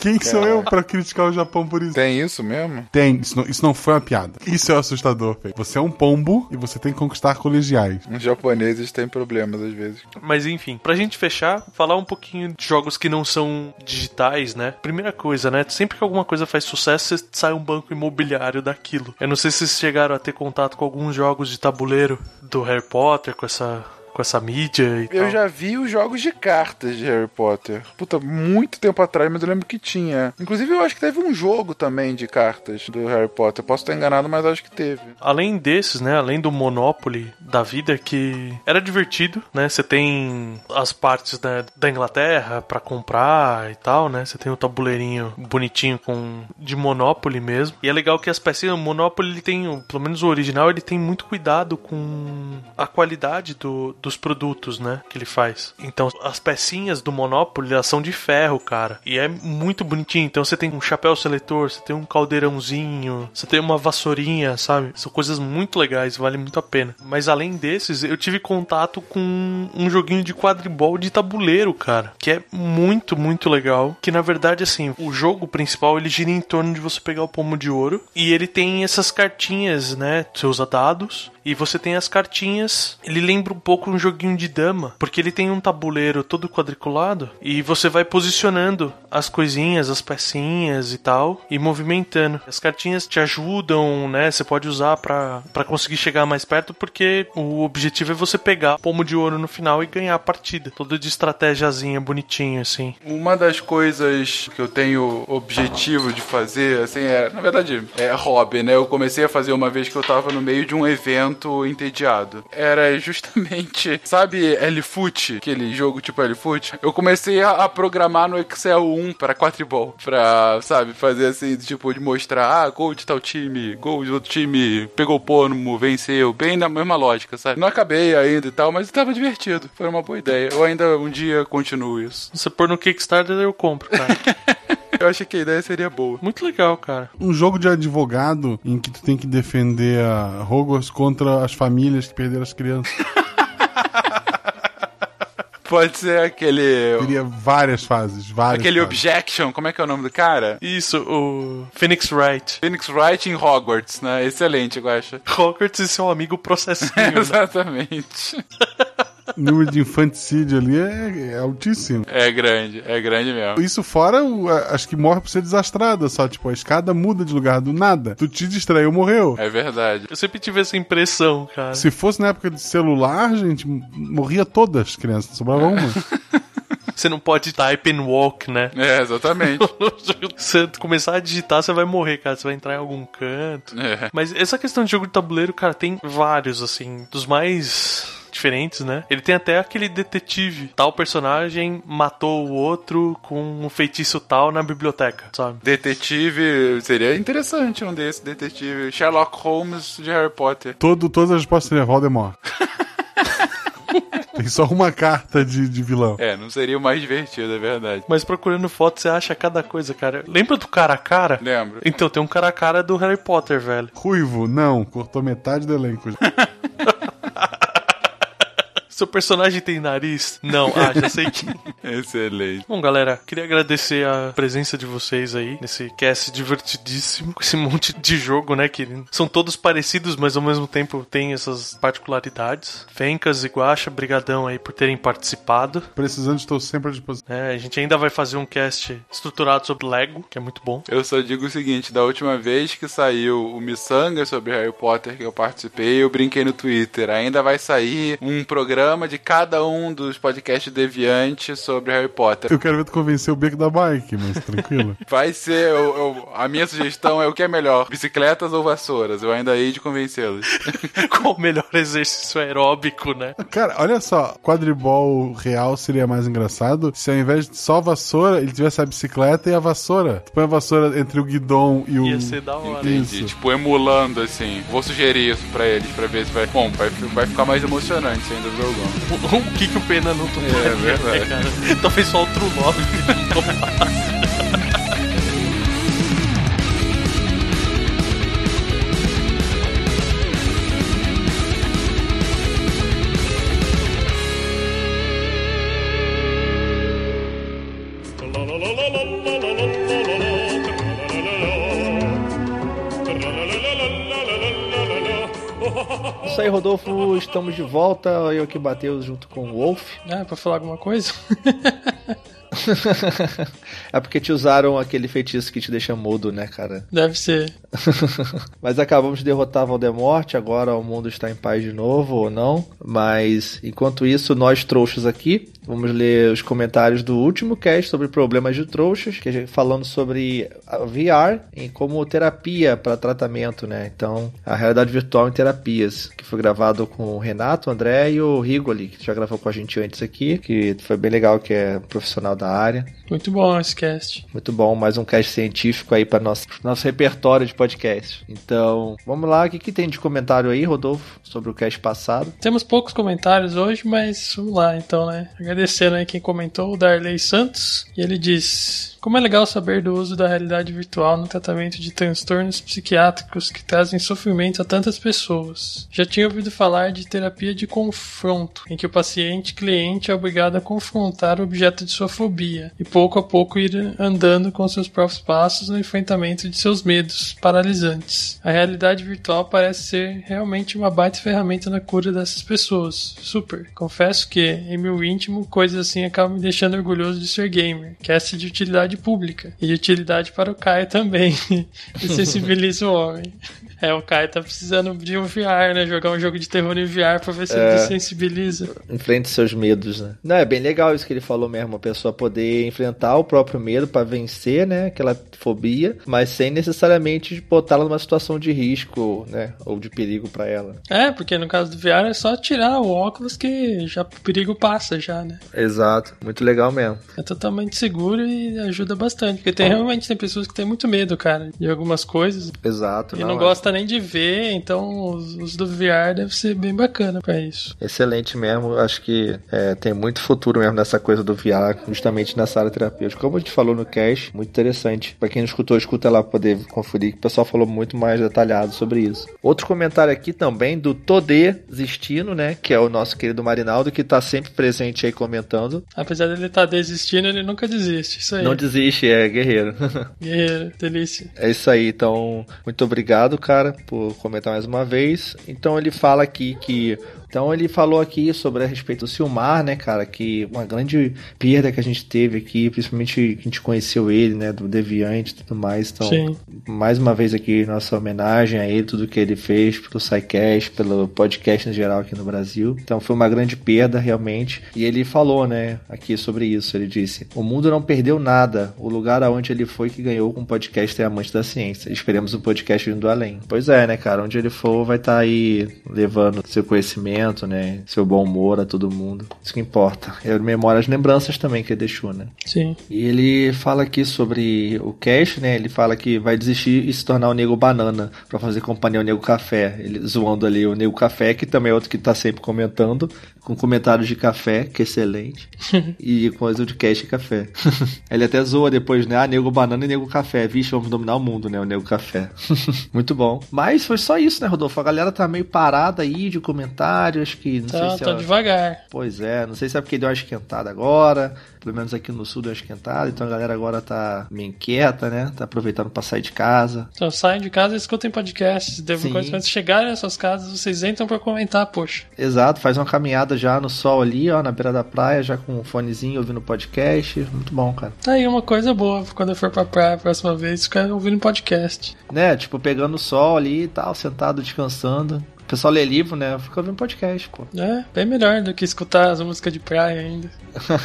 Quem que sou eu pra criticar o Japão por isso? Tem isso mesmo? Tem, isso não, isso não foi uma piada. Isso é assustador, Fê. Você é um pombo e você tem que conquistar colegiais. Os japoneses têm problemas às vezes. Mas enfim, pra gente fechar, falar um pouquinho de jogos que não são digitais, né? Primeira coisa, né? Sempre que alguma coisa faz sucesso, você sai um banco imobiliário daquilo. Eu não sei se vocês chegaram a ter contato com alguns jogos de tabuleiro do Harry Potter, com essa, com essa mídia e Eu tal. já vi os jogos de cartas de Harry Potter. Puta, muito tempo atrás, mas eu lembro que tinha. Inclusive, eu acho que teve um jogo também de cartas do Harry Potter. Posso estar enganado, mas acho que teve. Além desses, né? Além do Monopoly da vida, que era divertido, né? Você tem as partes né, da Inglaterra pra comprar e tal, né? Você tem o tabuleirinho bonitinho com de Monopoly mesmo. E é legal que as pecinhas, o Monopoly ele tem, pelo menos o original, ele tem muito cuidado com a qualidade do- dos produtos, né? Que ele faz. Então, as pecinhas do Monopoly, elas são de ferro, cara. E é muito bonitinho. Então, você tem um chapéu seletor, você tem um caldeirãozinho, você tem uma vassourinha, sabe? São coisas muito legais, vale muito a pena. Mas além desses, eu tive contato com um joguinho de quadribol de tabuleiro, cara, que é muito, muito legal. Que na verdade, assim, o jogo principal ele gira em torno de você pegar o pomo de ouro e ele tem essas cartinhas, né? Usa dados e você tem as cartinhas. Ele lembra um pouco um joguinho de dama, porque ele tem um tabuleiro todo quadriculado e você vai posicionando as coisinhas, as pecinhas e tal e movimentando. As cartinhas te ajudam, né? Você pode usar pra conseguir chegar mais perto, porque o objetivo é você pegar pomo de ouro no final e ganhar a partida. Todo de estratégiazinha bonitinho assim. Uma das coisas que eu tenho objetivo de fazer, assim, é, na verdade, é hobby, né? Eu comecei a fazer uma vez que eu tava no meio de um evento entediado. Era justamente, sabe, L-Foot, aquele jogo tipo L-Foot? Eu comecei a, a programar no Excel 1 para quadribol, pra, sabe, fazer assim, tipo, de mostrar, ah, gol de tal time, gol de outro time, pegou o pomo, venceu, bem na mesma lógica, sabe? Não acabei ainda e tal, mas tava divertido. Foi uma boa ideia. Eu ainda um dia continuo isso. Se você pôr no Kickstarter, eu compro, cara. Eu achei que a ideia seria boa. muito legal, cara. Um jogo de advogado em que tu tem que defender a Hogwarts contra as famílias que perderam as crianças. Pode ser aquele. Teria várias fases, várias Aquele fases. Objection, como é que é o nome do cara? Isso, o Phoenix Wright. Phoenix Wright em Hogwarts, né? Excelente, eu acho. Hogwarts e seu amigo processinho, né? Exatamente. O número de infanticídio ali é, é altíssimo. É grande, é grande mesmo. Isso fora, o- a- acho que morre por ser desastrada, só tipo, a escada muda de lugar do nada. Tu te distraiu, morreu. É verdade. Eu sempre tive essa impressão, cara. Se fosse na época de celular, gente, morria todas as crianças, sobrava uma. você não pode type and walk, né? É, exatamente. Se você começar a digitar, você vai morrer, cara. Você vai entrar em algum canto. É. Mas essa questão de jogo de tabuleiro, cara, tem vários, assim, dos mais diferentes, né? Ele tem até aquele detetive. Tal personagem matou o outro com um feitiço tal na biblioteca, sabe? Detetive, seria interessante um desses, detetive. Sherlock Holmes de Harry Potter. Todo, todas as respostas seriam Voldemort. Tem só uma carta de, de vilão. É, não seria o mais divertido, é verdade. Mas procurando foto, você acha cada coisa, cara. Lembra do cara a cara? Lembro. Então, tem um cara a cara do Harry Potter, velho. Ruivo, não. Cortou metade do elenco. Seu personagem tem nariz? Não, ah, já sei que. Excelente. Bom, galera, queria agradecer a presença de vocês aí nesse cast divertidíssimo, com esse monte de jogo, né? Que são todos parecidos, mas ao mesmo tempo tem essas particularidades. Fencas e Guacha, brigadão aí por terem participado. Precisando, estou sempre à disposição. É, a gente ainda vai fazer um cast estruturado sobre Lego, que é muito bom. Eu só digo o seguinte, da última vez que saiu o Missanga sobre Harry Potter que eu participei, eu brinquei no Twitter. Ainda vai sair um programa de cada um dos podcasts deviantes sobre Harry Potter. Eu quero ver tu convencer o beco da bike, mas tranquilo. Vai ser, eu- eu- a minha sugestão é o que é melhor, bicicletas ou vassouras? Eu ainda hei de convencê-los. Qual o melhor exercício aeróbico, né? Cara, olha só, quadribol real seria mais engraçado se ao invés de só vassoura, ele tivesse a bicicleta e a vassoura. Tu põe a vassoura entre o guidão e o. Ia ser da hora. Entendi, Isso. tipo, emulando assim. Vou sugerir isso pra eles, pra ver se vai. Bom, vai, vai ficar mais emocionante ainda jogando. O, o que, que o Pena não toparia, É verdade. né, cara? Talvez só outro nome não topasse. Rodolfo, estamos de volta. Eu aqui bateu junto com o Wolf. Ah, pra falar alguma coisa? é porque te usaram aquele feitiço que te deixa mudo, né, cara? Deve ser. Mas acabamos de derrotar Voldemort, agora o mundo está em paz de novo ou não. Mas enquanto isso, nós trouxas aqui, vamos ler os comentários do último cast sobre problemas de trouxas, que a gente falando sobre VR em como terapia para tratamento, né? Então, a realidade virtual em terapias, que foi gravado com o Renato, o André e o Rigoli, que já gravou com a gente antes aqui, que foi bem legal, que é profissional da área. Muito bom esse cast. Muito bom, mais um cast científico aí para nosso, nosso repertório de podcast. Então, vamos lá, o que, que tem de comentário aí, Rodolfo, sobre o cast passado? Temos poucos comentários hoje, mas vamos lá então, né? Agradecendo aí quem comentou, o Darley Santos. E ele diz: Como é legal saber do uso da realidade virtual no tratamento de transtornos psiquiátricos que trazem sofrimento a tantas pessoas. Já tinha ouvido falar de terapia de confronto, em que o paciente cliente é obrigado a confrontar o objeto de sua fobia e pouco a pouco ir andando com seus próprios passos no enfrentamento de seus medos paralisantes. A realidade virtual parece ser realmente uma baita ferramenta na cura dessas pessoas. Super. Confesso que, em meu íntimo, coisas assim acabam me deixando orgulhoso de ser gamer. Cast de utilidade pública. E de utilidade para o Caio também. e sensibiliza o homem. É, o Caio tá precisando de um VR, né? Jogar um jogo de terror em VR pra ver se ele sensibiliza. Enfrente seus medos, né? Não, é bem legal isso que ele falou mesmo, a pessoa poder enfrentar o próprio medo para vencer, né, aquela fobia, mas sem necessariamente botá-la numa situação de risco, né, ou de perigo para ela. É, porque no caso do VR é só tirar o óculos que já o perigo passa já, né? Exato, muito legal mesmo. É totalmente seguro e ajuda bastante. Porque tem realmente tem pessoas que têm muito medo, cara, de algumas coisas. Exato. E não, é. gosta nem de ver, então os, os do VR deve ser bem bacana pra isso. Excelente mesmo, acho que é, tem muito futuro mesmo nessa coisa do VR, justamente nessa área terapêutica. Como a gente falou no cast, muito interessante. Pra quem não escutou, escuta lá pra poder conferir, que o pessoal falou muito mais detalhado sobre isso. Outro comentário aqui também do Todê Zistino, né, que é o nosso querido Marinaldo, que tá sempre presente aí comentando. Apesar dele estar desistindo, ele nunca desiste. Isso aí. Não desiste, é guerreiro. Guerreiro, delícia. É isso aí, então, muito obrigado, cara, por comentar mais uma vez. Então ele fala aqui que Então ele falou aqui sobre a respeito do Silmar, né, cara, que uma grande perda que a gente teve aqui, principalmente que a gente conheceu ele, né, do Deviante e tudo mais. Então, Sim. mais uma vez aqui nossa homenagem a ele, tudo que ele fez pelo SciCast, pelo podcast em geral aqui no Brasil. Então foi uma grande perda realmente. E ele falou, né, aqui sobre isso. Ele disse: "O mundo não perdeu nada. O lugar aonde ele foi que ganhou com o podcast é amante da ciência. Esperemos o podcast vindo além." Pois é, né, cara, onde ele for vai estar aí levando seu conhecimento, né, seu bom humor a todo mundo. Isso que importa. É memória as lembranças também que ele deixou, né? Sim. E ele fala aqui sobre o Cash, né? Ele fala que vai desistir e se tornar o Nego Banana pra fazer companhia ao Nego Café. Ele zoando ali o Nego Café, que também é outro que tá sempre comentando, com comentários de café, que é excelente, e coisa de Cash e café. ele até zoa depois, né? Ah, Nego Banana e Nego Café. Vixe, vamos dominar o mundo, né? O Nego Café. Muito bom. Mas foi só isso, né, Rodolfo? A galera tá meio parada aí de comentários, que não Tá, sei se tá é... devagar. Pois é, não sei se é porque deu uma esquentada agora, pelo menos aqui no sul deu uma esquentada, então a galera agora tá meio inquieta, né? Tá aproveitando pra sair de casa. Então saem de casa e escutem podcasts. Devo Sim. quando vocês chegarem nas suas casas, vocês entram pra comentar, poxa. Exato, faz uma caminhada já no sol ali, ó, na beira da praia, já com um fonezinho ouvindo podcast. Muito bom, cara. Tá aí uma coisa boa quando eu for pra praia a próxima vez, ficar ouvindo podcast. Né? Tipo, pegando o sol ali e tal, sentado descansando. O pessoal lê livro, né? Fica ouvindo podcast, pô. É, bem melhor do que escutar as músicas de praia ainda.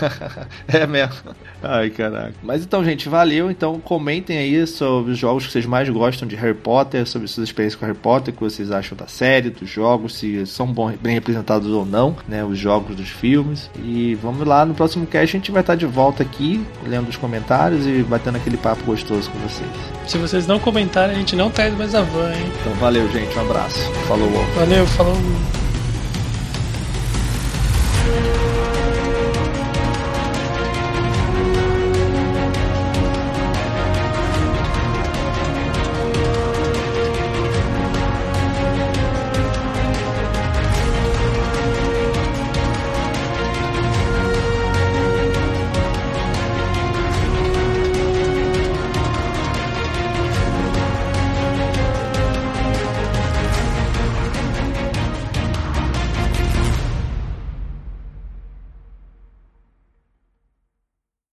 é mesmo. Ai, caraca. Mas então, gente, valeu. Então, comentem aí sobre os jogos que vocês mais gostam de Harry Potter, sobre suas experiências com Harry Potter, o que vocês acham da série, dos jogos, se são bom, bem representados ou não, né? Os jogos dos filmes. E vamos lá, no próximo cast a gente vai estar de volta aqui, lendo os comentários e batendo aquele papo gostoso com vocês. Se vocês não comentarem, a gente não traz mais a van, hein? Então, valeu, gente. Um abraço. Falou. Valeu, falou.